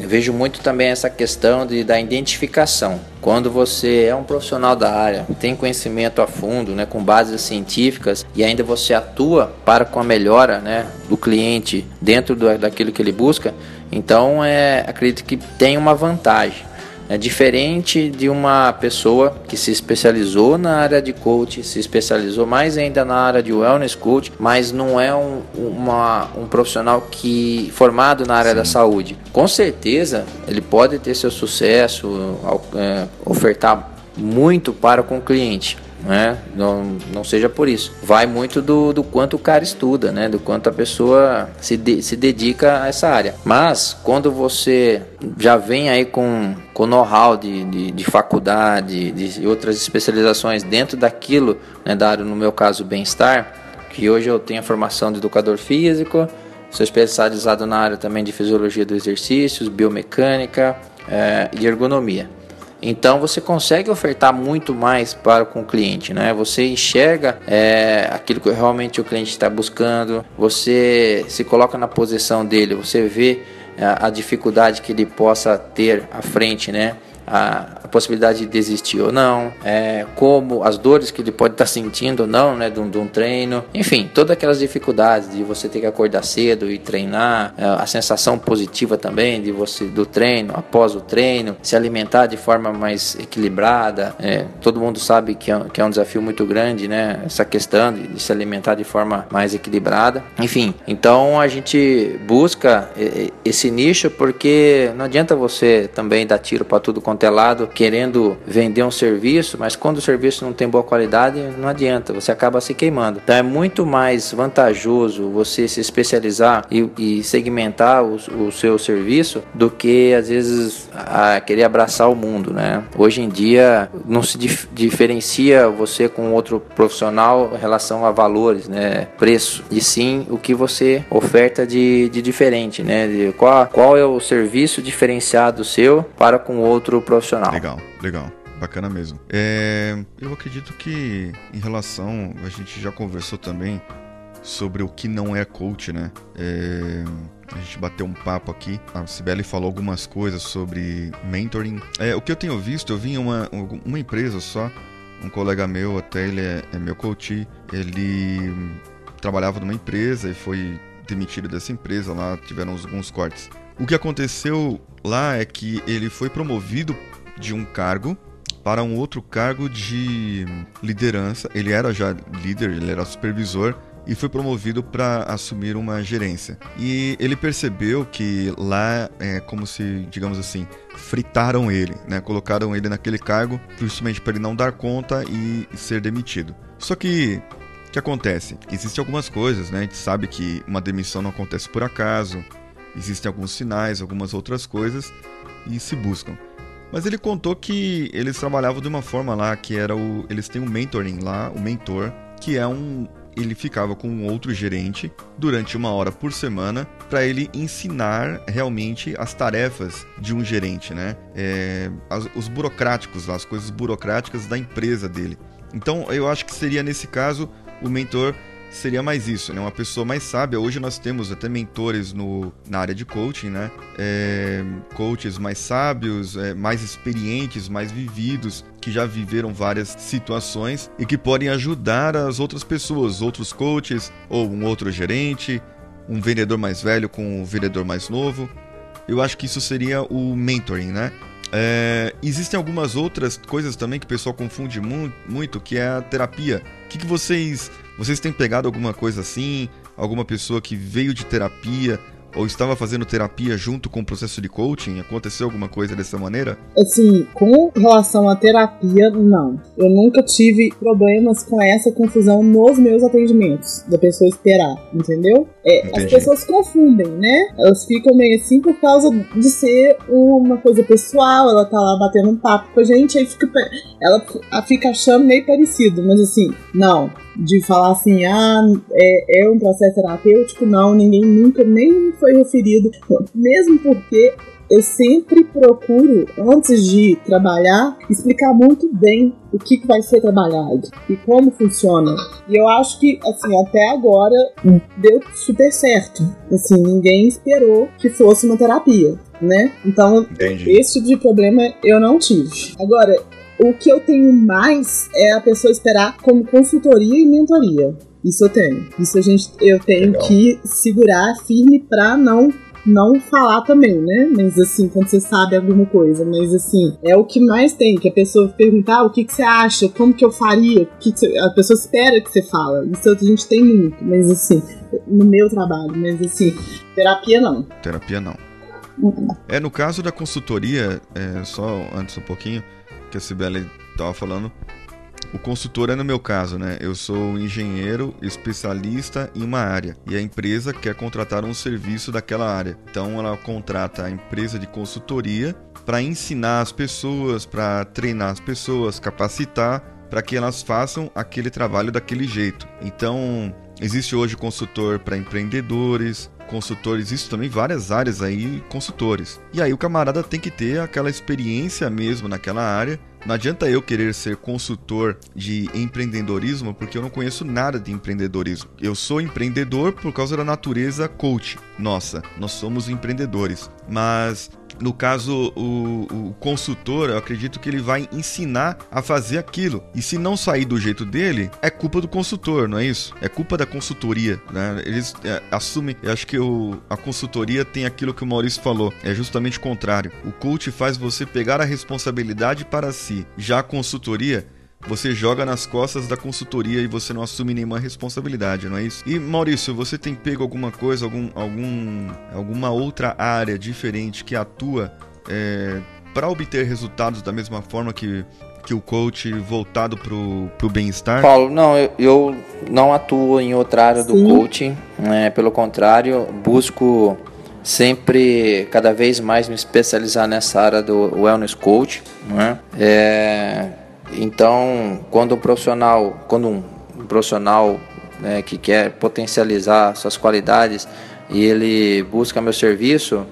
eu vejo muito também essa questão de, da identificação. Quando você é um profissional da área, tem conhecimento a fundo, né, com bases científicas e ainda você atua para com a melhora né, do cliente dentro do, daquilo que ele busca, então é, acredito que tem uma vantagem. É diferente de uma pessoa que se especializou na área de coach, se especializou mais ainda na área de wellness coach, mas não é um, uma, um profissional que formado na área Sim. da saúde. Com certeza ele pode ter seu sucesso, é, ofertar muito para com o cliente, né? Não, não seja por isso. Vai muito do, do quanto o cara estuda, né? Do quanto a pessoa se, de, se dedica a essa área. Mas quando você já vem aí com, com know-how de, de, de, faculdade, de outras especializações dentro daquilo, né, da área, no meu caso, bem-estar, que hoje eu tenho a formação de educador físico, sou especializado na área também de fisiologia do exercício, biomecânica é, e ergonomia. Então você consegue ofertar muito mais para com o cliente, né? Você enxerga é, aquilo que realmente o cliente está buscando, você se coloca na posição dele, você vê a, é, a dificuldade que ele possa ter à frente, né? A, possibilidade de desistir ou não, é, como as dores que ele pode estar sentindo ou não, né, de um, de um, treino, enfim, todas aquelas dificuldades de você ter que acordar cedo e treinar, é, a sensação positiva também de você do treino, após o treino, se alimentar de forma mais equilibrada, é, todo mundo sabe que é, que é, um desafio muito grande, né, essa questão de, de se alimentar de forma mais equilibrada, enfim, então a gente busca esse nicho porque não adianta você também dar tiro para tudo quanto é lado, querendo vender um serviço, mas quando o serviço não tem boa qualidade, não adianta, você acaba se queimando. Então é muito mais vantajoso você se especializar e, e segmentar o, o, seu serviço do que às vezes a, querer abraçar o mundo, né? Hoje em dia não se dif diferencia você com outro profissional em relação a valores, né? Preço, e sim o que você oferta de, de diferente, né? De qual, qual é o serviço diferenciado seu para com outro profissional. Legal. Legal, legal. Bacana mesmo. É, eu acredito que em relação. A gente já conversou também sobre o que não é coach, né? É, a gente bateu um papo aqui. A Sibeli falou algumas coisas sobre mentoring. É, o que eu tenho visto, eu vi uma, uma empresa só. Um colega meu, até ele é, é meu coach. Ele trabalhava numa empresa e foi demitido dessa empresa. Lá tiveram alguns cortes. O que aconteceu lá é que ele foi promovido de um cargo para um outro cargo de liderança. Ele era já líder, ele era supervisor e foi promovido para assumir uma gerência. E ele percebeu que lá é como se, digamos assim, fritaram ele, né? Colocaram ele naquele cargo justamente para ele não dar conta e ser demitido. Só que o que acontece? Existem algumas coisas, né? A gente sabe que uma demissão não acontece por acaso, existem alguns sinais, algumas outras coisas e se buscam. Mas ele contou que eles trabalhavam de uma forma lá que era o. Eles têm um mentoring lá, o mentor, que é um. Ele ficava com um outro gerente durante uma hora por semana para ele ensinar realmente as tarefas de um gerente, né? É, as, os burocráticos, as coisas burocráticas da empresa dele. Então eu acho que seria nesse caso o mentor seria mais isso, né? Uma pessoa mais sábia. Hoje nós temos até mentores no, na área de coaching, né? É, coaches mais sábios, é, mais experientes, mais vividos, que já viveram várias situações e que podem ajudar as outras pessoas, outros coaches ou um outro gerente, um vendedor mais velho com um vendedor mais novo. Eu acho que isso seria o mentoring, né? É, existem algumas outras coisas também que o pessoal confunde mu muito, que é a terapia. O que, que vocês vocês têm pegado alguma coisa assim? Alguma pessoa que veio de terapia ou estava fazendo terapia junto com o processo de coaching? Aconteceu alguma coisa dessa maneira? Assim, com relação à terapia, não. Eu nunca tive problemas com essa confusão nos meus atendimentos, da pessoa esperar, entendeu? É, as pessoas confundem, né? Elas ficam meio assim por causa de ser uma coisa pessoal, ela tá lá batendo um papo com a gente, aí fica, ela fica achando meio parecido, mas assim, não de falar assim, ah, é, é um processo terapêutico, não, ninguém nunca nem foi referido, mesmo porque eu sempre procuro, antes de trabalhar, explicar muito bem o que, que vai ser trabalhado e como funciona. E eu acho que, assim, até agora deu super certo. Assim, ninguém esperou que fosse uma terapia, né? Então, Entendi. esse tipo de problema eu não tive. Agora, o que eu tenho mais é a pessoa esperar como consultoria e mentoria. Isso eu tenho. Isso a gente, eu tenho Legal. que segurar firme para não não falar também, né? Mas assim, quando você sabe alguma coisa. Mas assim, é o que mais tem, que a pessoa perguntar ah, o que, que você acha, como que eu faria, que, que você... a pessoa espera que você fala. Isso a gente tem muito, mas assim, no meu trabalho, mas assim, terapia não. Terapia não. Uhum. É, no caso da consultoria, é, só antes um pouquinho, que a Sibeli estava falando. O consultor é no meu caso, né? Eu sou engenheiro especialista em uma área e a empresa quer contratar um serviço daquela área. Então ela contrata a empresa de consultoria para ensinar as pessoas, para treinar as pessoas, capacitar para que elas façam aquele trabalho daquele jeito. Então, existe hoje consultor para empreendedores, consultores, isso também várias áreas aí, consultores. E aí o camarada tem que ter aquela experiência mesmo naquela área. Não adianta eu querer ser consultor de empreendedorismo porque eu não conheço nada de empreendedorismo. Eu sou empreendedor por causa da natureza coach. Nossa, nós somos empreendedores. Mas no caso, o, o, consultor, eu acredito que ele vai ensinar a fazer aquilo. E se não sair do jeito dele, é culpa do consultor, não é isso? É culpa da consultoria, né? Eles é, assumem, eu acho que o, a consultoria tem aquilo que o Maurício falou, é justamente o contrário. O coach faz você pegar a responsabilidade para si. Já a consultoria você joga nas costas da consultoria e você não assume nenhuma responsabilidade, não é isso? E Maurício, você tem pego alguma coisa, algum, algum, alguma outra área diferente que atua é, para obter resultados da mesma forma que, que o coach voltado para o bem-estar? Paulo, não, eu, eu, não atuo em outra área do Sim. coaching, né? pelo contrário, busco sempre cada vez mais me especializar nessa área do wellness coach, né? É, então, quando um profissional, quando um, profissional né, que quer potencializar suas qualidades e ele busca meu serviço,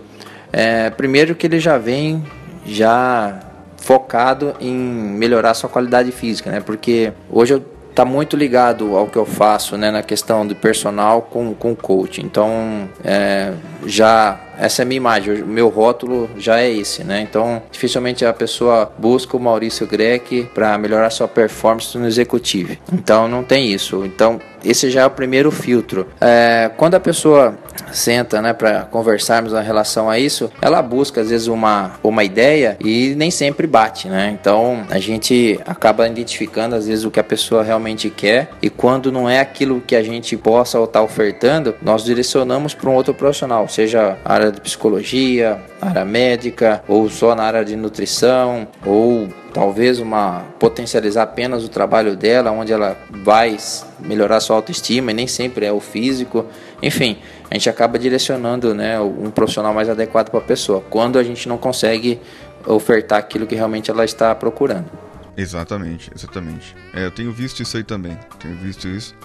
é, primeiro que ele já vem já focado em melhorar sua qualidade física, né? Porque hoje eu tá muito ligado ao que eu faço, né, na questão de personal com com coach. Então, é, já essa é a minha imagem, o meu rótulo já é esse, né? Então, dificilmente a pessoa busca o Maurício Greck para melhorar sua performance no executivo. Então, não tem isso. Então, esse já é o primeiro filtro. É, quando a pessoa senta, né, para conversarmos em relação a isso, ela busca às vezes uma, uma ideia e nem sempre bate, né? Então a gente acaba identificando às vezes o que a pessoa realmente quer e quando não é aquilo que a gente possa ou está ofertando, nós direcionamos para um outro profissional, seja área de psicologia, área médica ou só na área de nutrição ou talvez uma potencializar apenas o trabalho dela, onde ela vai melhorar sua autoestima e nem sempre é o físico. Enfim, a gente acaba direcionando né, um profissional mais adequado para a pessoa, quando a gente não consegue ofertar aquilo que realmente ela está procurando. Exatamente, exatamente. É, eu tenho visto isso aí também, tenho visto isso,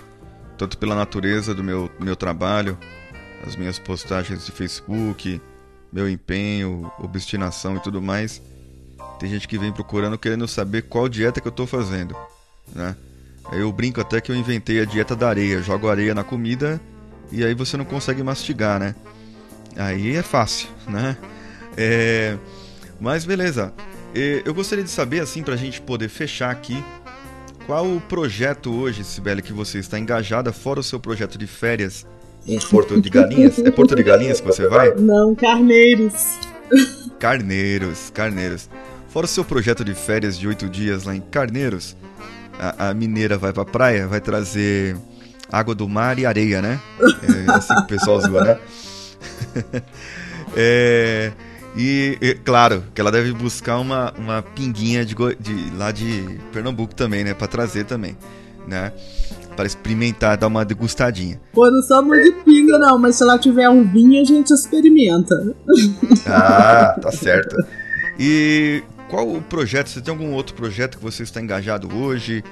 tanto pela natureza do meu, meu trabalho, as minhas postagens de Facebook, meu empenho, obstinação e tudo mais tem gente que vem procurando querendo saber qual dieta que eu estou fazendo, né? Eu brinco até que eu inventei a dieta da areia, jogo areia na comida e aí você não consegue mastigar, né? Aí é fácil, né? É... Mas beleza. Eu gostaria de saber, assim, para a gente poder fechar aqui, qual o projeto hoje, Sibeli, que você está engajada, fora o seu projeto de férias em Porto de Galinhas? É Porto de Galinhas que você vai? Não, Carneiros. Carneiros, Carneiros. Fora o seu projeto de férias de oito dias lá em Carneiros, a, a, mineira vai pra praia, vai trazer água do mar e areia, né? É assim que o pessoal zoa, né? é, e, e, claro, que ela deve buscar uma, uma pinguinha de, de, lá de Pernambuco também, né? Pra trazer também, né? Para experimentar, dar uma degustadinha. Pô, não somos de pinga, não, mas se ela tiver um vinho, a gente experimenta. Ah, tá certo. E qual o projeto? Você tem algum outro projeto que você está engajado hoje?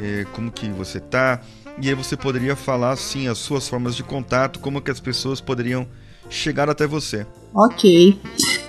É, como que você está? E aí você poderia falar, sim, as suas formas de contato, como que as pessoas poderiam chegar até você. Ok.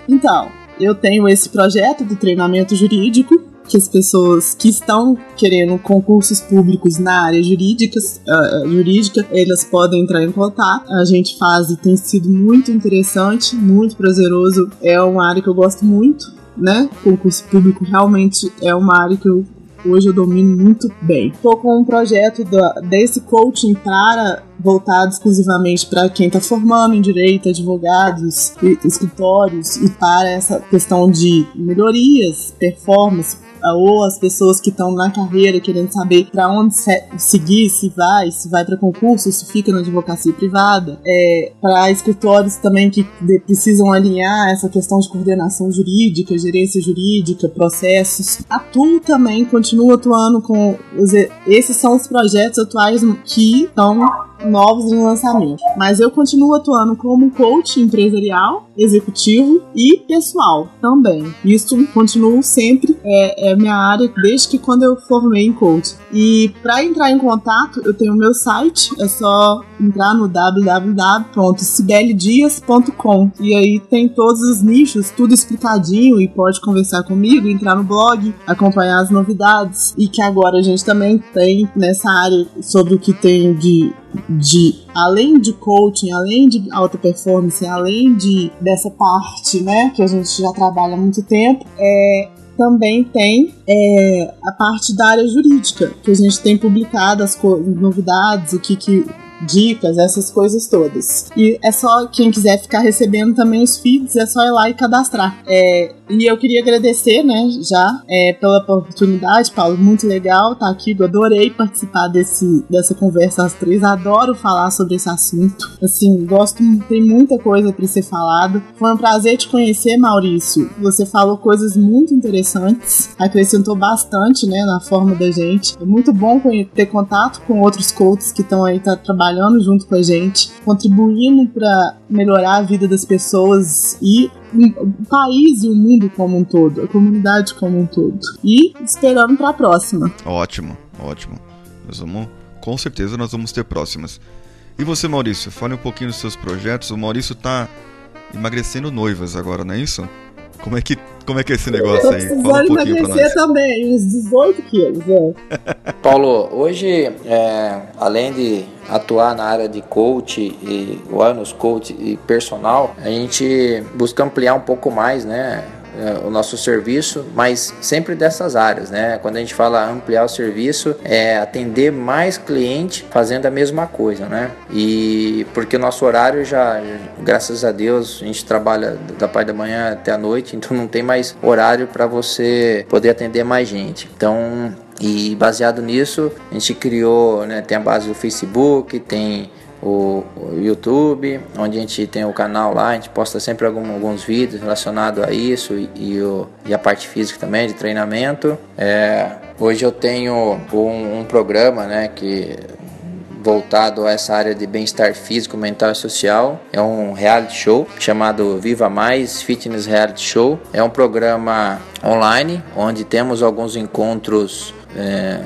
Então, eu tenho esse projeto de treinamento jurídico, que as pessoas que estão querendo concursos públicos na área jurídica, uh, jurídica, elas podem entrar em contato. A gente faz e tem sido muito interessante, muito prazeroso. É uma área que eu gosto muito né? Concurso público realmente é uma área que eu hoje eu domino muito bem. Estou com um projeto da, desse coaching para voltado exclusivamente para quem está formando em direito, advogados, escritórios e para essa questão de melhorias, performance, ou as pessoas que estão na carreira querendo saber para onde se seguir, se vai, se vai para concurso, se fica na advocacia privada, é, para escritórios também que precisam alinhar essa questão de coordenação jurídica, gerência jurídica, processos. Atuo também, continuo atuando com esses são os projetos atuais que estão novos em lançamento. Mas eu continuo atuando como coach empresarial, executivo e pessoal também. Isso continuo sempre, é, é minha área desde que quando eu formei em coach. E para entrar em contato, eu tenho o meu site, é só entrar no www.sibeledias.com e aí tem todos os nichos, tudo explicadinho e pode conversar comigo, entrar no blog, acompanhar as novidades e que agora a gente também tem nessa área sobre o que tem de de além de coaching, além de alta performance, além de dessa parte, né, que a gente já trabalha há muito tempo, é também tem é, a parte da área jurídica, que a gente tem publicado as novidades, o que, que dicas, essas coisas todas. E é só quem quiser ficar recebendo também os feeds, é só ir lá e cadastrar. É, e eu queria agradecer, né, já, é, pela oportunidade, Paulo, muito legal estar tá aqui, eu adorei participar desse, dessa conversa às três, adoro falar sobre esse assunto, assim, gosto, tem muita coisa para ser falado. Foi um prazer te conhecer, Maurício, você falou coisas muito interessantes, acrescentou bastante, né, na forma da gente. É muito bom ter contato com outros coaches que estão aí tá, trabalhando junto com a gente, contribuindo para melhorar a vida das pessoas e o país e o mundo como um todo, a comunidade como um todo. E esperando para a próxima. Ótimo, ótimo. Nós vamos, com certeza nós vamos ter próximas. E você, Maurício, fale um pouquinho dos seus projetos. O Maurício está emagrecendo noivas agora, não é isso? Como é que como é que é esse negócio aí? Fala um pouquinho pra nós. também, uns 18 quilos. É. Paulo, hoje, é, além de atuar na área de coach e wellness coach e personal, a gente busca ampliar um pouco mais, né? É, o nosso serviço, mas sempre dessas áreas, né? Quando a gente fala ampliar o serviço, é atender mais cliente fazendo a mesma coisa, né? E porque o nosso horário já, graças a Deus, a gente trabalha da parte da manhã até a noite, então não tem mais horário para você poder atender mais gente. Então, e baseado nisso, a gente criou, né, tem a base do Facebook, tem o, o, YouTube, onde a gente tem o canal lá, a gente posta sempre algum, alguns vídeos relacionados a isso e, e, o, e, a parte física também, de treinamento. É, hoje eu tenho um, um programa né, que voltado a essa área de bem-estar físico, mental e social. É um reality show chamado Viva Mais Fitness Reality Show. É um programa online onde temos alguns encontros é,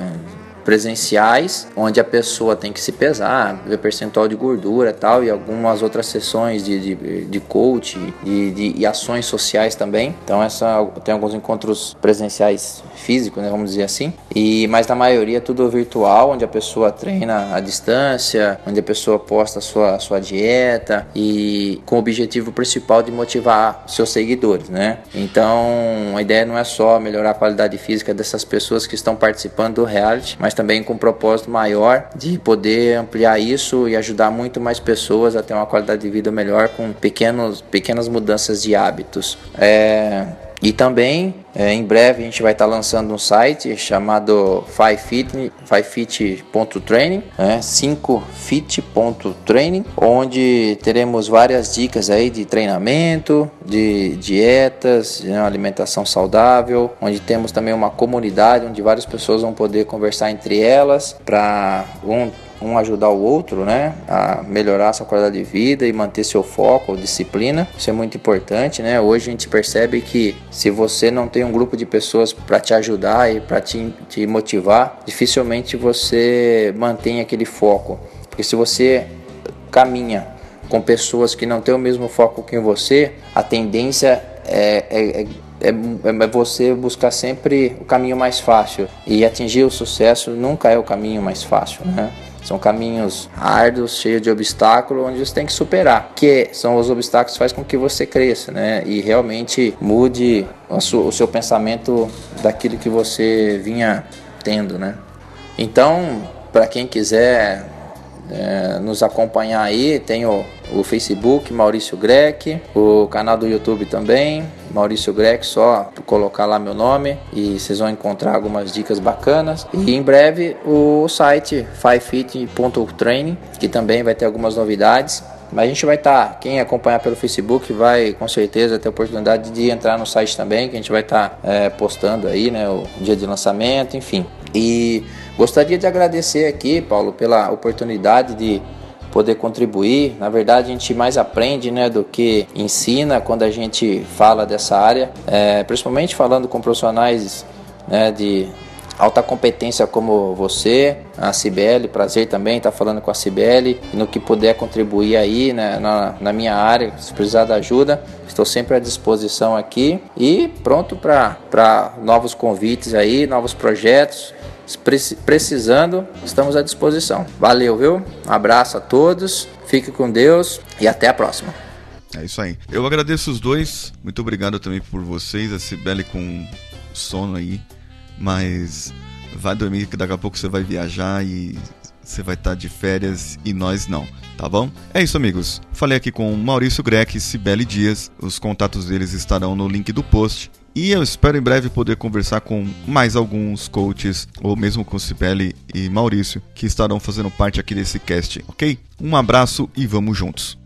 presenciais, onde a pessoa tem que se pesar, ver percentual de gordura tal, e algumas outras sessões de, de, de coach e de, de, ações sociais também. Então essa tem alguns encontros presenciais físicos, né, vamos dizer assim. E mas na maioria é tudo virtual, onde a pessoa treina à distância, onde a pessoa posta a sua sua dieta e com o objetivo principal de motivar seus seguidores, né? Então a ideia não é só melhorar a qualidade física dessas pessoas que estão participando do reality, mas mas também com um propósito maior de poder ampliar isso e ajudar muito mais pessoas a ter uma qualidade de vida melhor com pequenos, pequenas mudanças de hábitos. É, e também, é, em breve, a gente vai estar lançando um site chamado 5fit.training, né? 5fit.training, onde teremos várias dicas aí de treinamento, de dietas, de alimentação saudável, onde temos também uma comunidade onde várias pessoas vão poder conversar entre elas para um um ajudar o outro, né, a melhorar sua qualidade de vida e manter seu foco, disciplina. Isso é muito importante, né? Hoje a gente percebe que se você não tem um grupo de pessoas para te ajudar e para te, te motivar, dificilmente você mantém aquele foco. Porque se você caminha com pessoas que não têm o mesmo foco que você, a tendência é, é, é é, é, você buscar sempre o caminho mais fácil e atingir o sucesso nunca é o caminho mais fácil, né? São caminhos árduos, cheios de obstáculos, onde você tem que superar. Que são os obstáculos que fazem com que você cresça, né? E realmente mude o seu pensamento daquilo que você vinha tendo, né? Então, para quem quiser é, nos acompanhar aí, tem o, o Facebook Maurício Grec, o canal do YouTube também, Maurício Grec, só colocar lá meu nome e vocês vão encontrar algumas dicas bacanas. E em breve o site fivefit.training, que também vai ter algumas novidades. Mas a gente vai estar, tá, quem acompanhar pelo Facebook vai com certeza ter a oportunidade de entrar no site também, que a gente vai estar tá, é, postando aí, né, o dia de lançamento, enfim. E gostaria de agradecer aqui, Paulo, pela oportunidade de poder contribuir. Na verdade, a gente mais aprende né, do que ensina quando a gente fala dessa área, é, principalmente falando com profissionais né, de alta competência como você, a Cibele, prazer também estar falando com a Cibele no que puder contribuir aí né, na, na minha área, se precisar da ajuda, estou sempre à disposição aqui e pronto para novos convites aí, novos projetos Precisando, estamos à disposição. Valeu, viu? Um abraço a todos, fique com Deus e até a próxima. É isso aí. Eu agradeço os dois. Muito obrigado também por vocês. A Cibele com sono aí. Mas vai dormir que daqui a pouco você vai viajar e você vai estar de férias e nós não, tá bom? É isso, amigos. Falei aqui com Maurício Greck e Cibele Dias. Os contatos deles estarão no link do post. E eu espero em breve poder conversar com mais alguns coaches, ou mesmo com Cibele e Maurício, que estarão fazendo parte aqui desse cast, ok? Um abraço e vamos juntos!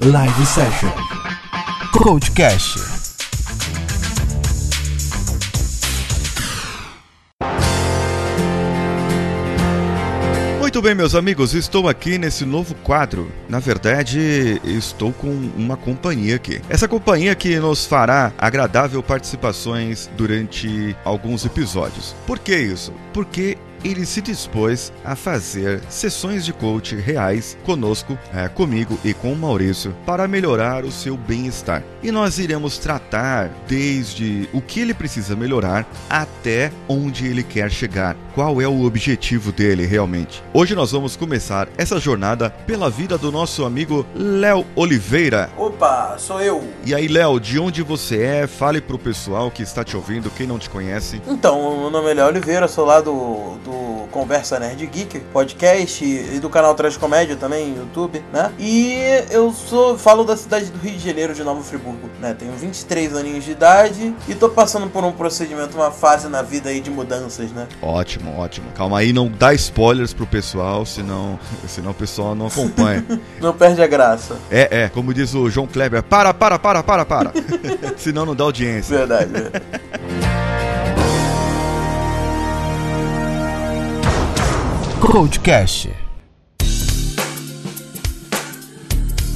Live Session Coachcast Muito bem, meus amigos, estou aqui nesse novo quadro. Na verdade, estou com uma companhia aqui. Essa companhia que nos fará agradável participações durante alguns episódios. Por que isso? Porque ele se dispôs a fazer sessões de coach reais conosco, é, comigo e com o Maurício para melhorar o seu bem-estar. E nós iremos tratar desde o que ele precisa melhorar até onde ele quer chegar. Qual é o objetivo dele realmente? Hoje nós vamos começar essa jornada pela vida do nosso amigo Léo Oliveira. Opa, sou eu. E aí, Léo, de onde você é? Fale pro pessoal que está te ouvindo, quem não te conhece. Então, meu nome é Léo Oliveira, sou lá do, do Conversa Nerd Geek, podcast e do canal Transcomédia também, YouTube, né? E eu sou falo da cidade do Rio de Janeiro, de Nova Friburgo, né? Tenho 23 aninhos de idade e tô passando por um procedimento, uma fase na vida aí de mudanças, né? Ótimo, ótimo. Calma aí, não dá spoilers pro pessoal, senão, senão o pessoal não acompanha. não perde a graça. É, é, como diz o João Kleber, para, para, para, para, para. senão não dá audiência. Verdade. Coachcast.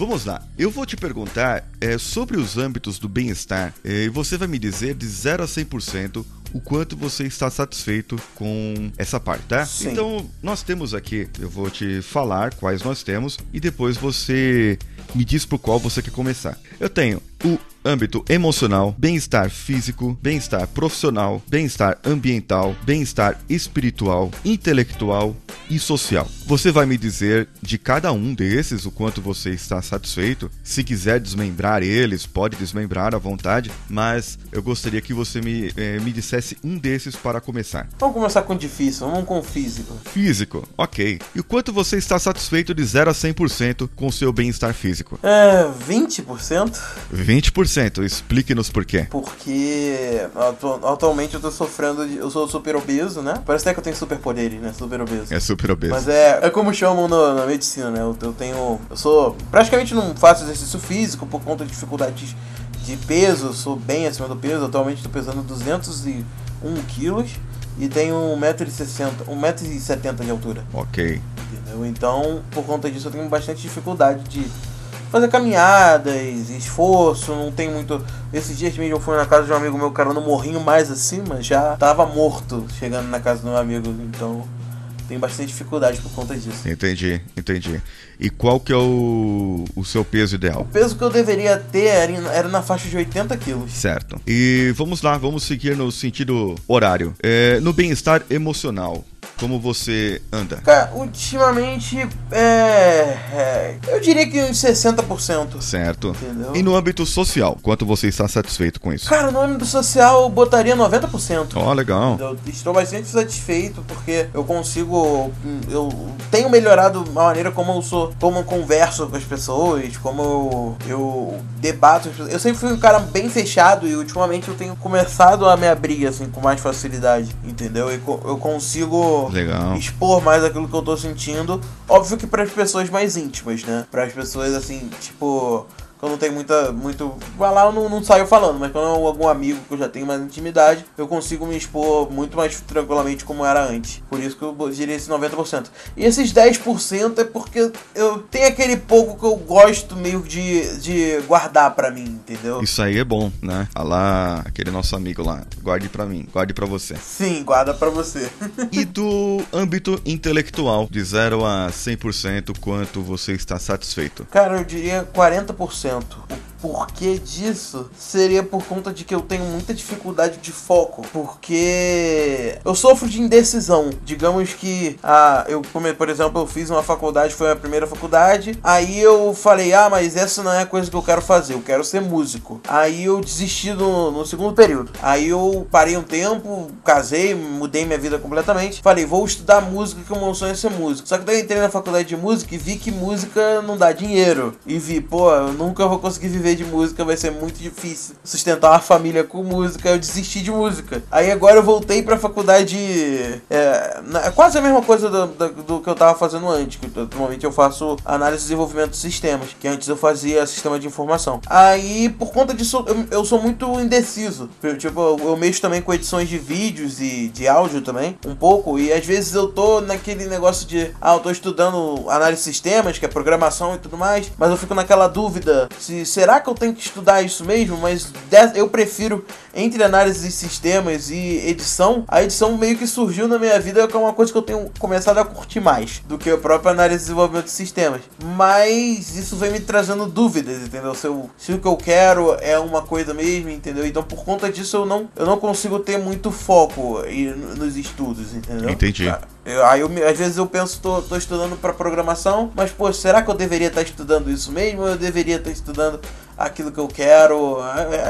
Vamos lá, eu vou te perguntar é, sobre os âmbitos do bem-estar é, e você vai me dizer de 0 a 100% o quanto você está satisfeito com essa parte, tá? Sim. Então, nós temos aqui, eu vou te falar quais nós temos e depois você me diz por qual você quer começar. Eu tenho o âmbito emocional, bem-estar físico, bem-estar profissional, bem-estar ambiental, bem-estar espiritual, intelectual e social. Você vai me dizer de cada um desses o quanto você está satisfeito. Se quiser desmembrar eles, pode desmembrar à vontade, mas eu gostaria que você me, eh, me dissesse um desses para começar. Vamos começar com o difícil, vamos com o físico. Físico, ok. E o quanto você está satisfeito de 0 a 100% com o seu bem-estar físico? É, 20%? 20%, explique-nos por quê. Porque atu- atualmente eu tô sofrendo de. Eu sou super obeso, né? Parece até que eu tenho superpoderes, né? Super obeso. É super obeso. Mas é, é como chamam no- na medicina, né? Eu, eu tenho. Eu sou. Praticamente não faço exercício físico por conta de dificuldades de peso. Eu sou bem acima do peso. Atualmente tô pesando 201 quilos e tenho 1,60m 1,70m de altura. Ok. Entendeu? Então, por conta disso, eu tenho bastante dificuldade de fazer caminhadas, esforço, não tem muito. Esses dias mesmo eu fui na casa de um amigo meu, cara, no morrinho mais acima, já tava morto chegando na casa do meu amigo, então tenho bastante dificuldade por conta disso. Entendi, entendi. E qual que é o, o seu peso ideal? O peso que eu deveria ter era, era na faixa de 80 quilos. Certo. E vamos lá, vamos seguir no sentido horário. É, no bem-estar emocional, como você anda? Cara, ultimamente, é, é, Eu diria que uns 60%. Certo. Entendeu? E no âmbito social, quanto você está satisfeito com isso? Cara, no âmbito social eu botaria 90%. Ó, legal. Eu estou bastante satisfeito porque eu consigo. Eu tenho melhorado a maneira como eu sou, como eu converso com as pessoas, como eu, eu debato. as pessoas. Eu sempre fui um cara bem fechado e ultimamente eu tenho começado a me abrir assim com mais facilidade, entendeu? E eu consigo Legal. expor mais aquilo que eu tô sentindo. Óbvio que para as pessoas mais íntimas, né? Para as pessoas assim, tipo. Que Eu não tenho muita. Muito. Vai lá, eu não, não saio falando, mas quando é algum amigo que eu já tenho mais intimidade, eu consigo me expor muito mais tranquilamente como era antes. Por isso que eu diria esse 90%. E esses 10% é porque eu tenho aquele pouco que eu gosto meio de, de guardar pra mim, entendeu? Isso aí é bom, né? Ah lá, aquele nosso amigo lá. Guarde pra mim, guarde pra você. Sim, guarda pra você. E do âmbito intelectual, de 0 a 100%, quanto você está satisfeito? Cara, eu diria 40%. O porquê disso seria por conta de que eu tenho muita dificuldade de foco. Porque eu sofro de indecisão. Digamos que, ah, eu, por exemplo, eu fiz uma faculdade, foi a primeira faculdade. Aí eu falei, ah, mas essa não é a coisa que eu quero fazer, eu quero ser músico. Aí eu desisti no, no segundo período. Aí eu parei um tempo, casei, mudei minha vida completamente. Falei, vou estudar música, que o meu sonho é ser músico. Só que daí eu entrei na faculdade de música e vi que música não dá dinheiro. E vi, pô, eu nunca vou conseguir viver de música, vai ser muito difícil sustentar uma família com música. Eu desisti de música. Aí agora eu voltei pra faculdade. É, é quase a mesma coisa do, do, do que eu tava fazendo antes. Que atualmente eu faço análise e desenvolvimento de sistemas. Que antes eu fazia sistema de informação. Aí, por conta disso, eu, eu sou muito indeciso. Eu, tipo, eu, eu mexo também com edições de vídeos e de áudio também, um pouco. E às vezes eu tô naquele negócio de, ah, eu tô estudando análise de sistemas, que é programação e tudo mais. Mas eu fico naquela dúvida se será será que eu tenho que estudar isso mesmo? Mas eu prefiro entre análise de sistemas e edição, a edição meio que surgiu na minha vida que é uma coisa que eu tenho começado a curtir mais do que a própria análise de desenvolvimento de sistemas. Mas isso vem me trazendo dúvidas, entendeu? Se, eu, se o que eu quero é uma coisa mesmo, entendeu? Então por conta disso eu não, eu não consigo ter muito foco nos estudos, entendeu? Entendi. Eu, aí eu, às vezes eu penso, tô, tô estudando para programação, mas pô, será que eu deveria estar estudando isso mesmo? Ou eu deveria estar estudando aquilo que eu quero?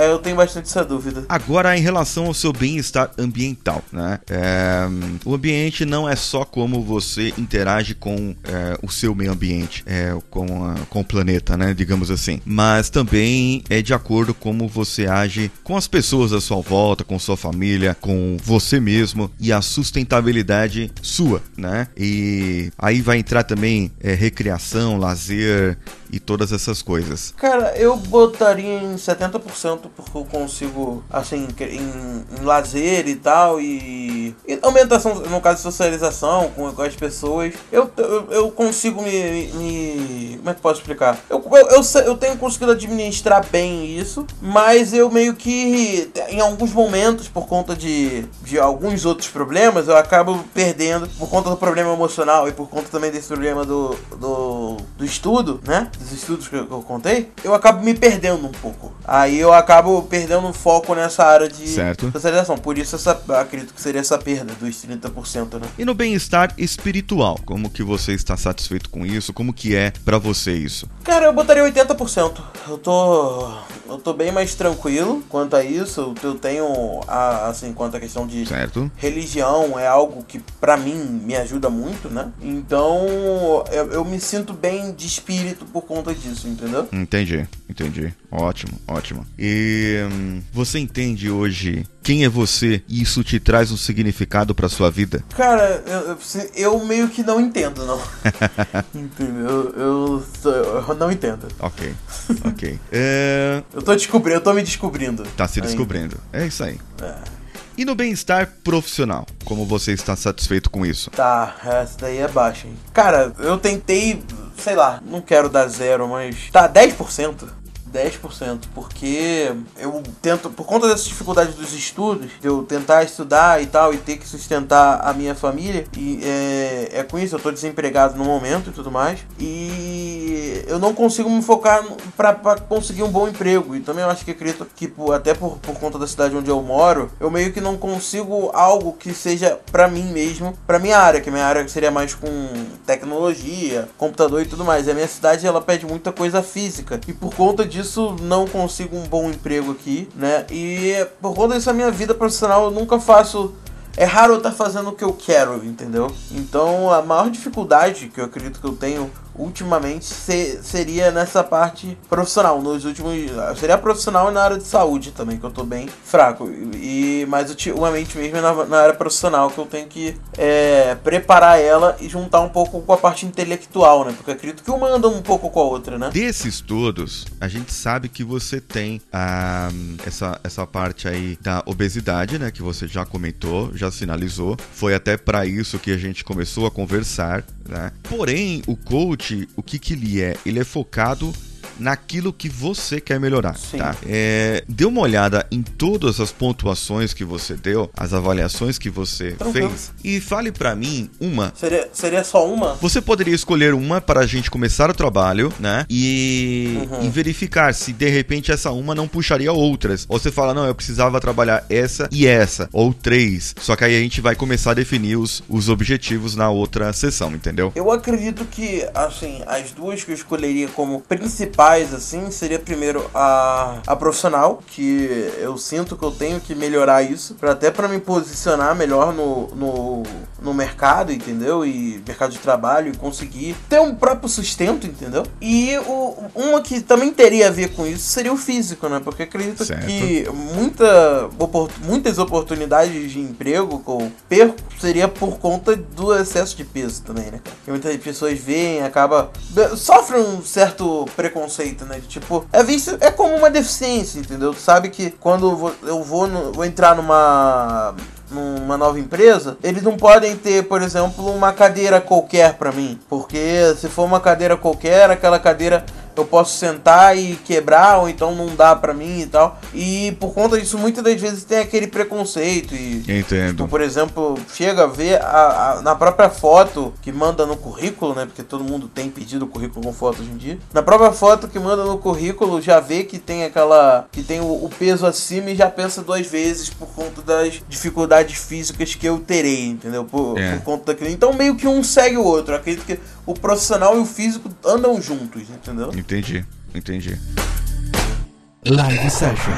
Eu tenho bastante essa dúvida. Agora, em relação ao seu bem-estar ambiental, né? É, o ambiente não é só como você interage com é, o seu meio ambiente, é, com, a, com o planeta, né? Digamos assim. Mas também é de acordo como você age com as pessoas à sua volta, com sua família, com você mesmo e a sustentabilidade sua, né? E aí vai entrar também é, recreação, lazer, e todas essas coisas? Cara, eu botaria em 70% porque eu consigo, assim, em, em lazer e tal, e, e, aumentação, no caso socialização com, com as pessoas, eu, eu, eu consigo me, me, Como é que posso explicar? Eu, eu, eu, eu tenho conseguido administrar bem isso, mas eu meio que, em alguns momentos, por conta de, de alguns outros problemas, eu acabo perdendo, por conta do problema emocional e por conta também desse problema do, do, do estudo, né? Dos estudos que eu, que eu, contei, eu acabo me perdendo um pouco. Aí eu acabo perdendo um foco nessa área de certo. socialização. Por isso essa, acredito que seria essa perda dos 30%, né? E no bem-estar espiritual, como que você está satisfeito com isso? Como que é para você isso? Cara, eu botaria 80%. Eu tô eu tô bem mais tranquilo quanto a isso. Eu tenho a, assim, quanto a questão de certo. religião é algo que para mim me ajuda muito, né? Então, eu, eu me sinto bem de espírito por conta disso, entendeu? Entendi, entendi. Ótimo, ótimo. E hum, você entende hoje quem é você e isso te traz um significado para sua vida? Cara, eu, eu, meio que não entendo, não. Entendeu? Eu, eu, eu, não entendo. Ok, ok. É... Eu tô descobrindo, eu tô me descobrindo. Tá se descobrindo. Ainda. É isso aí. É. E no bem-estar profissional, como você está satisfeito com isso? Tá, essa daí é baixa, hein? Cara, eu tentei, sei lá, não quero dar zero, mas tá 10%. 10%, porque eu tento, por conta dessas dificuldades dos estudos, de eu tentar estudar e tal, e ter que sustentar a minha família, e é, é com isso, eu tô desempregado no momento e tudo mais, e eu não consigo me focar para conseguir um bom emprego, e também eu acho que acredito que, até por, por conta da cidade onde eu moro, eu meio que não consigo algo que seja para mim mesmo, para minha área, que minha área seria mais com tecnologia, computador e tudo mais, e a minha cidade ela pede muita coisa física, e por conta disso disso, não consigo um bom emprego aqui, né? E por conta dessa minha vida profissional, eu nunca faço. É raro eu estar fazendo o que eu quero, entendeu? Então a maior dificuldade que eu acredito que eu tenho ultimamente ser, seria nessa parte profissional. Nos últimos. Seria profissional na área de saúde também, que eu tô bem fraco. E, mas ultimamente mesmo é na, na área profissional que eu tenho que é, preparar ela e juntar um pouco com a parte intelectual, né? Porque acredito que uma anda um pouco com a outra, né? Desses todos, a gente sabe que você tem ah, essa, essa parte aí da obesidade, né? Que você já comentou, já sinalizou. Foi até para isso que a gente começou a conversar, né? Porém, o coach o que, que ele é? Ele é focado naquilo que você quer melhorar, Sim. tá? É, dê uma olhada em todas as pontuações que você deu, as avaliações que você Tranquilo. fez e fale para mim uma. Seria, seria só uma? Você poderia escolher uma para a gente começar o trabalho, né? E, uhum. e verificar se de repente essa uma não puxaria outras. Ou você fala, não, eu precisava trabalhar essa e essa, ou três. Só que aí a gente vai começar a definir os, os objetivos na outra sessão, entendeu? Eu acredito que, assim, as duas que eu escolheria como principais principais, assim, seria primeiro a, a profissional, que eu sinto que eu tenho que melhorar isso, pra, até para me posicionar melhor no, no, no mercado, entendeu? E mercado de trabalho e conseguir ter um próprio sustento, entendeu? E o, uma que também teria a ver com isso seria o físico, né? Porque acredito certo. que muita, muitas oportunidades de emprego que eu perco seria por conta do excesso de peso também, né? Que muitas pessoas veem, acaba. sofrem um certo preconceito preconceito, né? Tipo, é visto, é como uma deficiência, entendeu? Tu sabe que quando eu vou, no, vou entrar numa numa nova empresa, eles não podem ter, por exemplo, uma cadeira qualquer para mim, porque se for uma cadeira qualquer, aquela cadeira eu posso sentar e quebrar, ou então não dá pra mim e tal. E por conta disso, muitas das vezes tem aquele preconceito. E, Entendo. Tipo, por exemplo, chega a ver a, a, na própria foto que manda no currículo, né? Porque todo mundo tem pedido currículo com foto hoje em dia. Na própria foto que manda no currículo, já vê que tem aquela. que tem o, o peso acima e já pensa duas vezes por conta das dificuldades físicas que eu terei, entendeu? Por, É. por conta daquilo. Então meio que um segue o outro. Eu acredito que o profissional e o físico andam juntos, entendeu? Entendi, entendi. Live Session.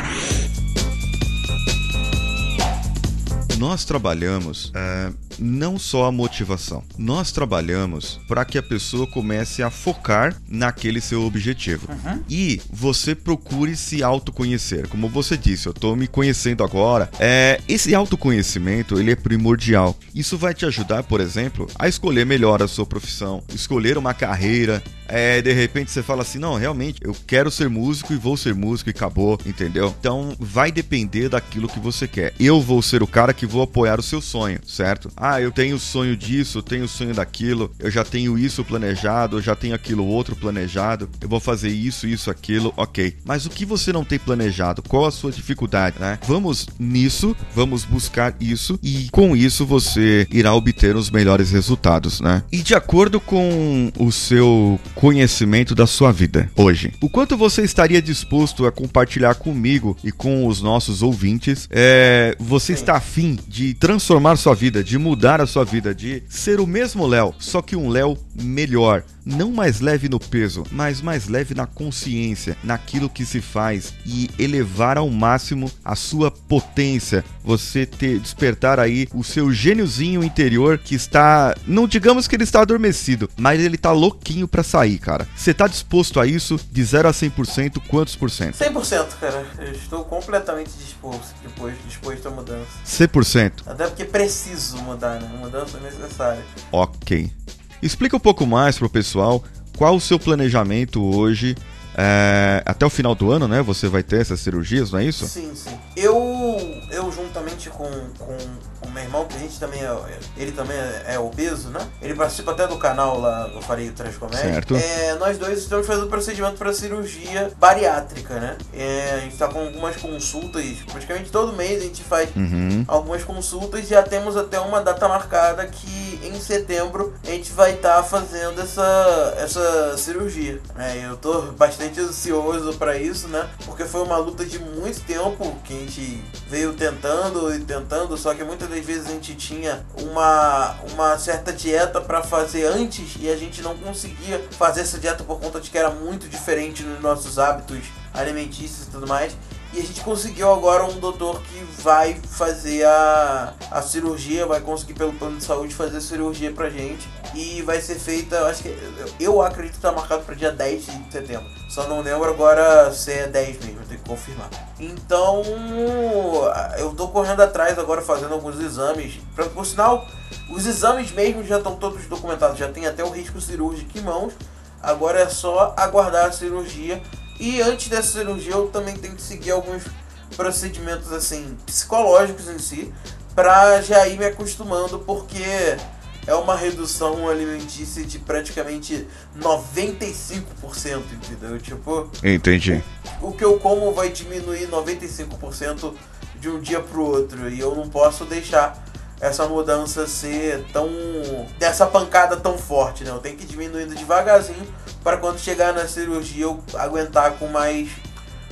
Nós trabalhamos é, não só a motivação, nós trabalhamos para que a pessoa comece a focar naquele seu objetivo. E você procure se autoconhecer. Como você disse, eu tô me conhecendo agora. É, esse autoconhecimento ele é primordial. Isso vai te ajudar, por exemplo, a escolher melhor a sua profissão, escolher uma carreira. É, de repente você fala assim, não, realmente, eu quero ser músico e vou ser músico e acabou, entendeu? Então vai depender daquilo que você quer. Eu vou ser o cara que vou apoiar o seu sonho, certo? Ah, eu tenho sonho disso, eu tenho sonho daquilo, eu já tenho isso planejado, eu já tenho aquilo outro planejado, eu vou fazer isso, isso, aquilo, ok. Mas o que você não tem planejado? Qual a sua dificuldade, né? Vamos nisso, vamos buscar isso e com isso você irá obter os melhores resultados, né? E de acordo com o seu conhecimento da sua vida hoje, o quanto você estaria disposto a compartilhar comigo e com os nossos ouvintes? É, você está afim de transformar sua vida, de mudar a sua vida, de ser o mesmo Léo, só que um Léo melhor, não mais leve no peso, mas mais leve na consciência, naquilo que se faz e elevar ao máximo a sua potência, você ter despertar aí o seu gêniozinho interior que está, não digamos que ele está adormecido, mas ele tá louquinho pra sair, cara. Você tá disposto a isso de 0 a 100%, quantos por cento? 100%, cara. Eu estou completamente disposto, depois, disposto à mudança. 100%. Até porque preciso mudar, né? Mudança é necessária. Ok. Explica um pouco mais pro pessoal qual o seu planejamento hoje. é, até o final do ano, né? Você vai ter essas cirurgias, não é isso? Sim, sim. Eu, eu juntamente com, com o meu irmão, que a gente também é, ele também é, é obeso, né? Ele participa até do canal lá, eu farei o Três Comédia. Certo. É, nós dois estamos fazendo procedimento para cirurgia bariátrica, né? É, a gente tá com algumas consultas, praticamente todo mês a gente faz Uhum. algumas consultas. Já temos até uma data marcada que em setembro a gente vai estar fazendo essa, essa cirurgia. É, eu tô bastante ansioso para isso, né? Porque foi uma luta de muito tempo que a gente veio tentando e tentando, só que muitas das vezes a gente tinha uma, uma certa dieta para fazer antes e a gente não conseguia fazer essa dieta por conta de que era muito diferente nos nossos hábitos alimentícios e tudo mais. E a gente conseguiu agora um doutor que vai fazer a, a cirurgia, vai conseguir pelo plano de saúde fazer a cirurgia pra gente. E vai ser feita, acho que eu- acredito que tá marcado para dia 10 de setembro. Só não lembro agora se é 10 mesmo, tenho que confirmar. Então, eu tô correndo atrás agora fazendo alguns exames. Pra, por sinal, os exames mesmo já estão todos documentados, já tem até o risco cirúrgico em mãos. Agora é só aguardar a cirurgia. E antes dessa cirurgia eu também tenho que seguir alguns procedimentos assim psicológicos em si para já ir me acostumando porque é uma redução alimentícia de praticamente 95%, entendeu? Tipo, Entendi. o que eu como vai diminuir 95% de um dia pro outro e eu não posso deixar essa mudança ser tão dessa pancada tão forte, né? Eu tenho que ir diminuindo devagarzinho para quando chegar na cirurgia eu aguentar com mais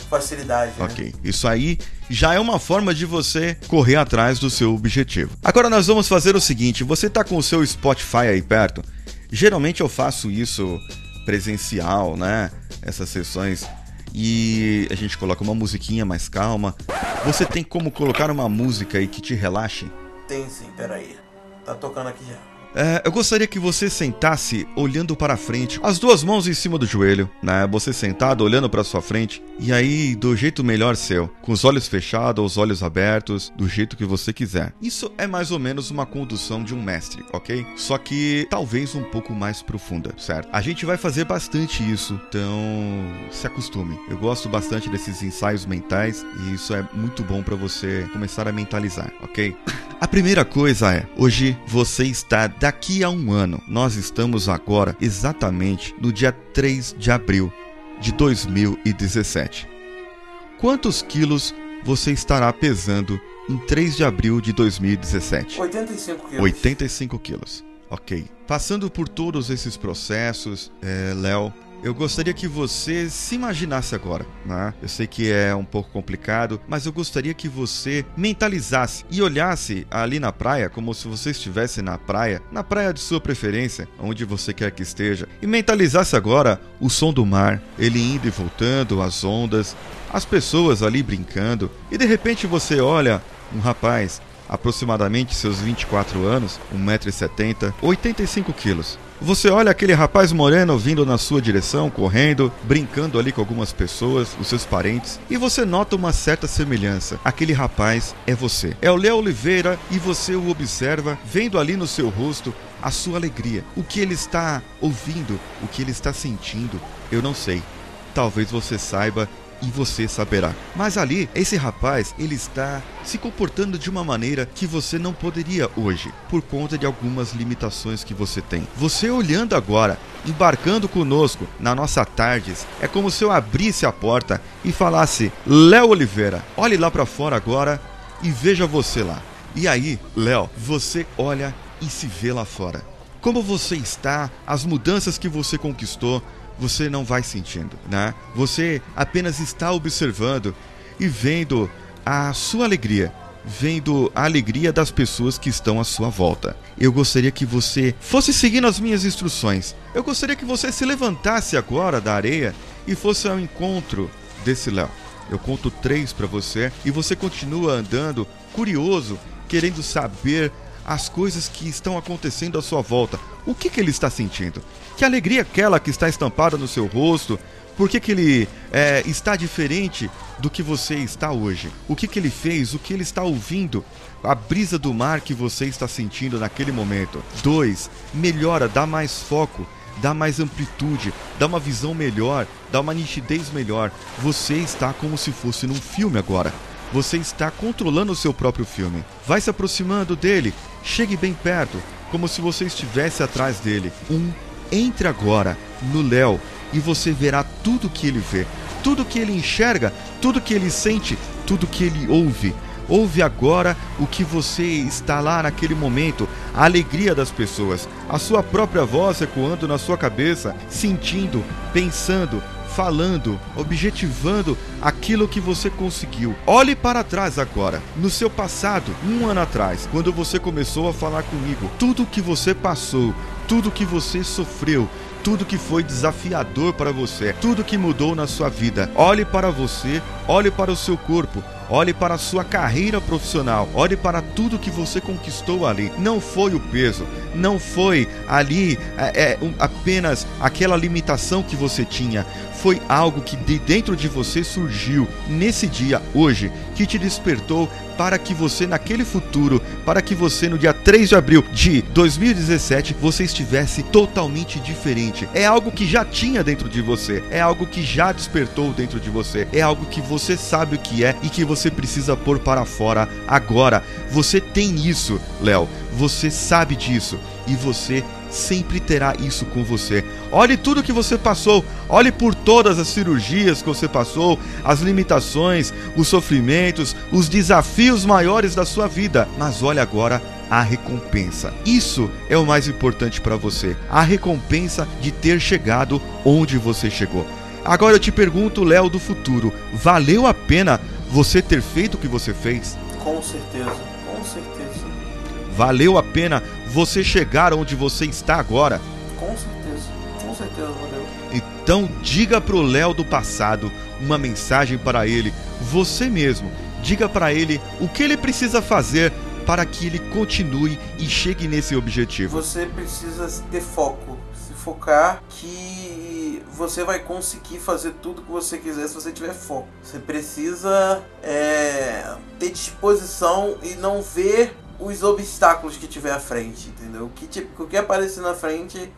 facilidade. né? Ok. Isso aí já é uma forma de você correr atrás do seu objetivo. Agora nós vamos fazer o seguinte: você tá com o seu Spotify aí perto? Geralmente eu faço isso presencial, né? Essas sessões. E a gente coloca uma musiquinha mais calma. Você tem como colocar uma música aí que te relaxe? Tem sim, peraí. Tá tocando aqui já. É, eu gostaria que você sentasse olhando para frente, as duas mãos em cima do joelho, né? Você sentado olhando para sua frente e aí do jeito melhor seu, com os olhos fechados, os olhos abertos, do jeito que você quiser. Isso é mais ou menos uma condução de um mestre, ok? Só que talvez um pouco mais profunda, certo? A gente vai fazer bastante isso, então se acostume. Eu gosto bastante desses ensaios mentais e isso é muito bom para você começar a mentalizar, ok? A primeira coisa é, hoje você está daqui a um ano. Nós estamos agora exatamente no dia 3 de abril. de 2017. Quantos quilos você estará pesando em 3 de abril de 2017? 85 quilos. 85 quilos. Ok. Passando por todos esses processos, é, Léo, eu gostaria que você se imaginasse agora, né? Eu sei que é um pouco complicado, mas eu gostaria que você mentalizasse e olhasse ali na praia como se você estivesse na praia, na praia de sua preferência, onde você quer que esteja, e mentalizasse agora o som do mar, ele indo e voltando, as ondas, as pessoas ali brincando, e de repente você olha um rapaz aproximadamente seus 24 anos, 1,70m, 85 quilos. Você olha aquele rapaz moreno vindo na sua direção, correndo, brincando ali com algumas pessoas, os seus parentes, e você nota uma certa semelhança. Aquele rapaz é você. É o Léo Oliveira e você o observa, vendo ali no seu rosto a sua alegria. O que ele está ouvindo, o que ele está sentindo, eu não sei. Talvez você saiba e você saberá. Mas ali, esse rapaz, ele está se comportando de uma maneira que você não poderia hoje, por conta de algumas limitações que você tem. Você olhando agora, embarcando conosco na nossa tardes, é como se eu abrisse a porta e falasse: "Léo Oliveira, olhe lá para fora agora e veja você lá". E aí, Léo, você olha e se vê lá fora. Como você está, as mudanças que você conquistou, você não vai sentindo, né? Você apenas está observando e vendo a sua alegria, vendo a alegria das pessoas que estão à sua volta. Eu gostaria que você fosse seguindo as minhas instruções. Eu gostaria que você se levantasse agora da areia e fosse ao encontro desse Léo. Eu conto três para você e você continua andando, curioso, querendo saber as coisas que estão acontecendo à sua volta. O que, que ele está sentindo? Que alegria aquela que está estampada no seu rosto? Por que, que ele é, está diferente do que você está hoje? O que, que ele fez? O que ele está ouvindo? A brisa do mar que você está sentindo naquele momento. 2. Melhora, dá mais foco dá mais amplitude, dá uma visão melhor, dá uma nitidez melhor. Você está como se fosse num filme agora. Você está controlando o seu próprio filme. Vai se aproximando dele, chegue bem perto, como se você estivesse atrás dele. Um, entre agora no Léo e você verá tudo que ele vê, tudo que ele enxerga, tudo que ele sente, tudo que ele ouve. Ouve agora o que você está lá naquele momento, a alegria das pessoas, a sua própria voz ecoando na sua cabeça, sentindo, pensando, falando, objetivando aquilo que você conseguiu. Olhe para trás agora, no seu passado, um ano atrás, quando você começou a falar comigo, tudo que você passou, tudo que você sofreu, tudo que foi desafiador para você, tudo que mudou na sua vida. Olhe para você, olhe para o seu corpo, olhe para a sua carreira profissional, olhe para tudo que você conquistou ali. Não foi o peso, não foi ali é, é, um, apenas aquela limitação que você tinha, foi algo que de dentro de você surgiu nesse dia, hoje, que te despertou para que você naquele futuro, para que você no dia 3 de abril de 2017 você estivesse totalmente diferente. É algo que já tinha dentro de você, é algo que já despertou dentro de você, é algo que você sabe o que é e que você precisa pôr para fora agora. Você tem isso, Léo. Você sabe disso e você sempre terá isso com você. Olhe tudo que você passou, olhe por todas as cirurgias que você passou, as limitações, os sofrimentos, os desafios maiores da sua vida, mas olhe agora a recompensa. Isso é o mais importante para você, a recompensa de ter chegado onde você chegou. Agora eu te pergunto, Léo do futuro, valeu a pena você ter feito o que você fez? Com certeza, com certeza. Valeu a pena você chegar onde você está agora? Com certeza, com certeza valeu. Então diga pro Léo do passado uma mensagem para ele, você mesmo. Diga para ele o que ele precisa fazer para que ele continue e chegue nesse objetivo. Você precisa ter foco, se focar que você vai conseguir fazer tudo que você quiser se você tiver foco. Você precisa é, ter disposição e não ver os obstáculos que tiver à frente, entendeu? Que, tipo, o que aparecer na frente,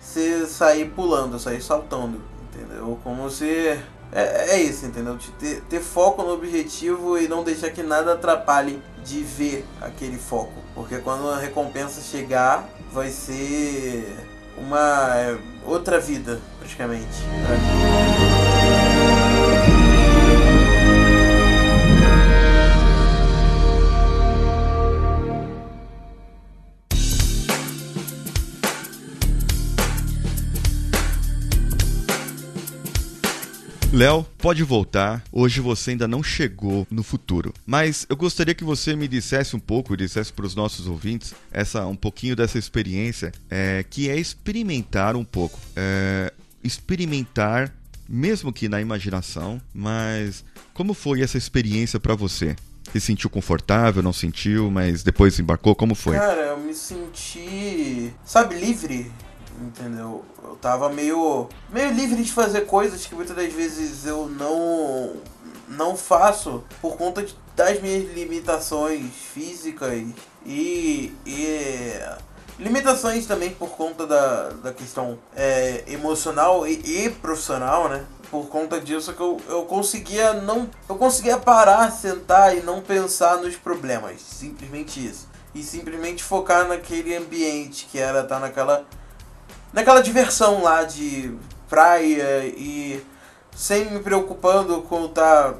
você sair pulando, sair saltando, entendeu? Como se. É, é isso, entendeu? Ter, ter foco no objetivo e não deixar que nada atrapalhe de ver aquele foco. Porque quando a recompensa chegar, vai ser uma outra vida, praticamente. Léo, pode voltar. Hoje você ainda não chegou no futuro. Mas eu gostaria que você me dissesse um pouco, dissesse para os nossos ouvintes, essa um pouquinho dessa experiência, é, que é experimentar um pouco. É, experimentar, mesmo que na imaginação, mas como foi essa experiência para você? Se sentiu confortável, não sentiu, mas depois embarcou? Como foi? Cara, eu me senti, sabe, livre entendeu? Eu tava meio meio livre de fazer coisas que muitas das vezes eu não não faço por conta de, das minhas limitações físicas e, e limitações também por conta da, da questão é, emocional e, e, profissional, né? Por conta disso que eu, eu conseguia não eu conseguia parar, sentar e não pensar nos problemas, simplesmente isso. E simplesmente focar naquele ambiente que era estar tá naquela naquela diversão lá de praia e sem me preocupando com tá,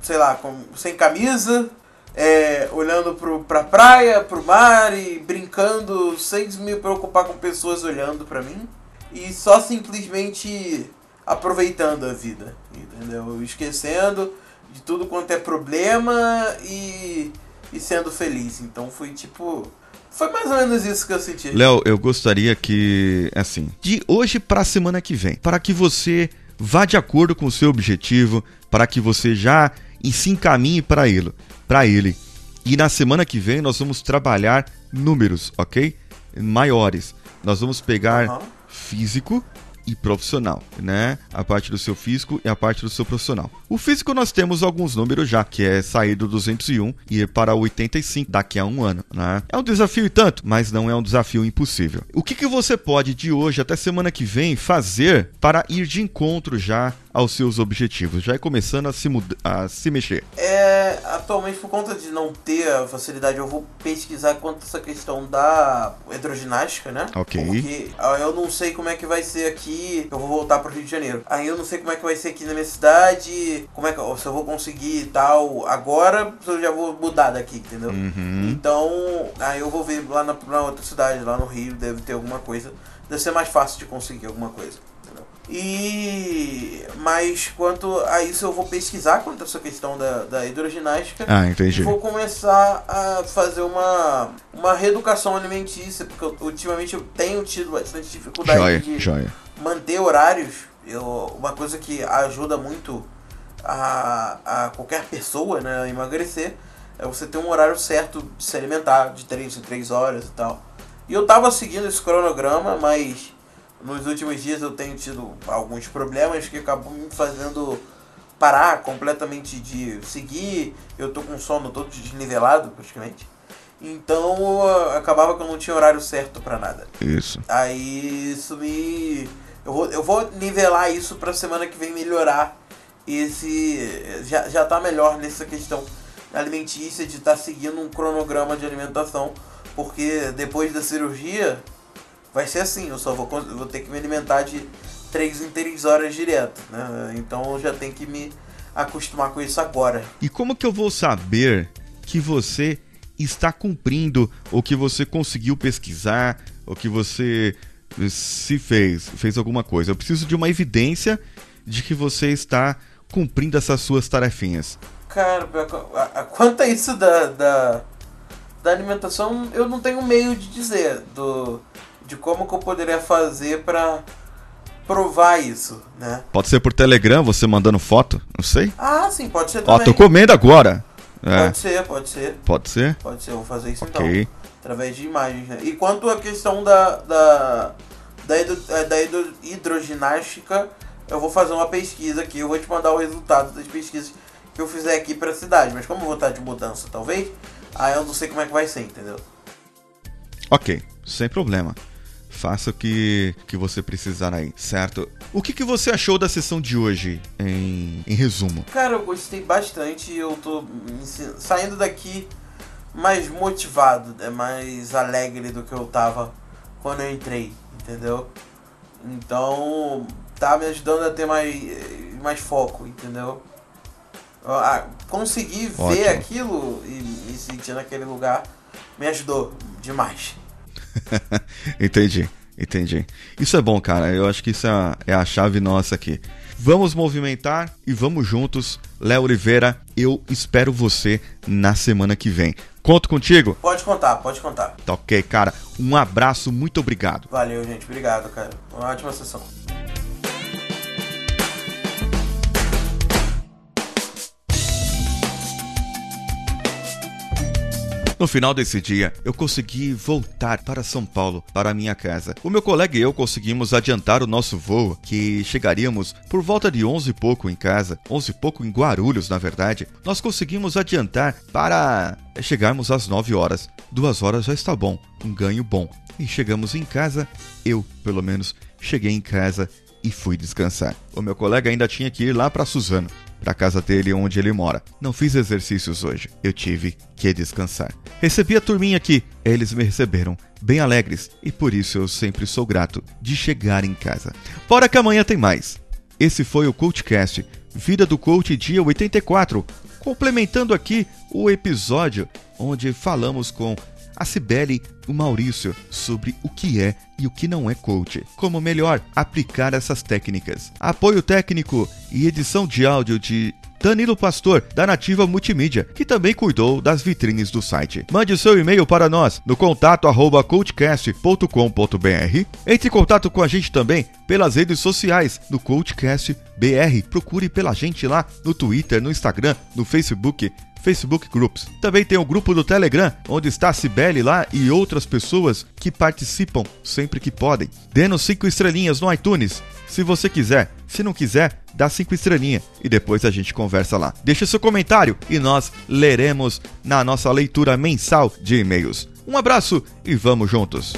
sei lá, com, sem camisa, é, olhando pro, pra praia, pro mar e brincando sem me preocupar com pessoas olhando pra mim e só simplesmente aproveitando a vida, entendeu? Esquecendo de tudo quanto é problema e, e sendo feliz. Então foi tipo foi mais ou menos isso que eu senti. Léo, eu gostaria que, assim, de hoje para a semana que vem, para que você vá de acordo com o seu objetivo, para que você já se encaminhe para ele, para ele. E na semana que vem nós vamos trabalhar números, ok? Maiores. Nós vamos pegar uhum. físico e profissional, né? A parte do seu físico e a parte do seu profissional. O físico nós temos alguns números já, que é sair do 201 e ir para 85 daqui a um ano, né? É um desafio e tanto, mas não é um desafio impossível. O que, que você pode de hoje até semana que vem fazer para ir de encontro já aos seus objetivos? Já é começando a se, a se mexer. É, atualmente, por conta de não ter a facilidade, eu vou pesquisar quanto essa questão da hidroginástica, né? Ok. Porque ah, eu não sei como é que vai ser aqui. Eu vou voltar para o Rio de Janeiro. Aí eu não sei como é que vai ser aqui na minha cidade. Como é que se eu vou conseguir tal agora, se eu já vou mudar daqui, entendeu? Uhum. Então, aí eu vou ver lá na, na outra cidade, lá no Rio, deve ter alguma coisa. Deve ser mais fácil de conseguir alguma coisa. E mas quanto a isso eu vou pesquisar quanto a essa questão da, da hidroginástica. Ah, entendi. E vou começar a fazer uma, uma reeducação alimentícia, porque eu, ultimamente eu tenho tido bastante dificuldade joia, de joia. manter horários. Eu, uma coisa que ajuda muito a, a qualquer pessoa né, a emagrecer é você ter um horário certo de se alimentar, de 3 em 3 horas e tal. E eu tava seguindo esse cronograma, mas nos últimos dias eu tenho tido alguns problemas que acabam me fazendo parar completamente de seguir. Eu tô com sono todo desnivelado praticamente. Então acabava que eu não tinha horário certo para nada. Isso. Aí isso me. Eu vou, eu vou nivelar isso pra semana que vem melhorar. Esse. Já, já tá melhor nessa questão alimentícia de estar tá seguindo um cronograma de alimentação. Porque depois da cirurgia vai ser assim, eu só vou, vou ter que me alimentar de 3 em 3 horas direto, né? Então eu já tenho que me acostumar com isso agora. E como que eu vou saber que você está cumprindo ou que você conseguiu pesquisar ou que você se fez, fez alguma coisa? Eu preciso de uma evidência de que você está cumprindo essas suas tarefinhas. Cara, quanto a isso da, da, da alimentação, eu não tenho meio de dizer. Do, de como que eu poderia fazer para provar isso, né? Pode ser por Telegram, você mandando foto, não sei. Ah, sim, pode ser também. Ó, tô comendo agora. É. Pode ser, pode ser. Pode ser? Pode ser, eu vou fazer isso okay. então. Através de imagens, né? E quanto à questão da, da, da, hidro, é, da hidro, hidroginástica, eu vou fazer uma pesquisa aqui, eu vou te mandar o resultado das pesquisas que eu fizer aqui pra cidade. Mas como eu vou estar de mudança, talvez, aí eu não sei como é que vai ser, entendeu? Ok, sem problema. Faça o que, que você precisar aí, certo? O que, que você achou da sessão de hoje, em, em resumo? Cara, eu gostei bastante. Eu tô saindo daqui mais motivado, né? mais alegre do que eu tava quando eu entrei, entendeu? Então, tá me ajudando a ter mais, mais foco, entendeu? conseguir ver aquilo e me sentir naquele lugar me ajudou demais. entendi, Entendi. Isso é bom, cara. Eu acho que isso é a, é a chave nossa aqui. Vamos movimentar e vamos juntos. Léo Oliveira, eu espero você na semana que vem. Conto contigo? Pode contar, pode contar. Tá ok, cara. Um abraço, muito obrigado. Valeu, gente. Obrigado, cara. Uma ótima sessão. No final desse dia, eu consegui voltar para São Paulo, para minha casa. O meu colega e eu conseguimos adiantar o nosso voo, que chegaríamos por volta de 11 e pouco em casa, 11 e pouco em Guarulhos, na verdade. Nós conseguimos adiantar para chegarmos às 9 horas. Duas horas já está bom, um ganho bom. E chegamos em casa, eu, pelo menos, cheguei em casa e fui descansar. O meu colega ainda tinha que ir lá para Suzano para casa dele onde ele mora. Não fiz exercícios hoje, eu tive que descansar. Recebi a turminha aqui, eles me receberam bem alegres e por isso eu sempre sou grato de chegar em casa. Fora que amanhã tem mais. Esse foi o Coachcast, Vida do Coach dia 84, complementando aqui o episódio onde falamos com a Cibele o Maurício sobre o que é e o que não é coach, como melhor aplicar essas técnicas. Apoio técnico e edição de áudio de Danilo Pastor, da Nativa Multimídia, que também cuidou das vitrines do site. Mande seu e-mail para nós no contato arroba coachcast.com.br. Entre em contato com a gente também pelas redes sociais no Coachcast BR. Procure pela gente lá no Twitter, no Instagram, no Facebook Facebook Groups. Também tem o grupo do Telegram, onde está a Cibele lá e outras pessoas que participam sempre que podem. Dê-nos 5 estrelinhas no iTunes, se você quiser. Se não quiser, dá 5 estrelinhas e depois a gente conversa lá. Deixe seu comentário e nós leremos na nossa leitura mensal de e-mails. Um abraço e vamos juntos!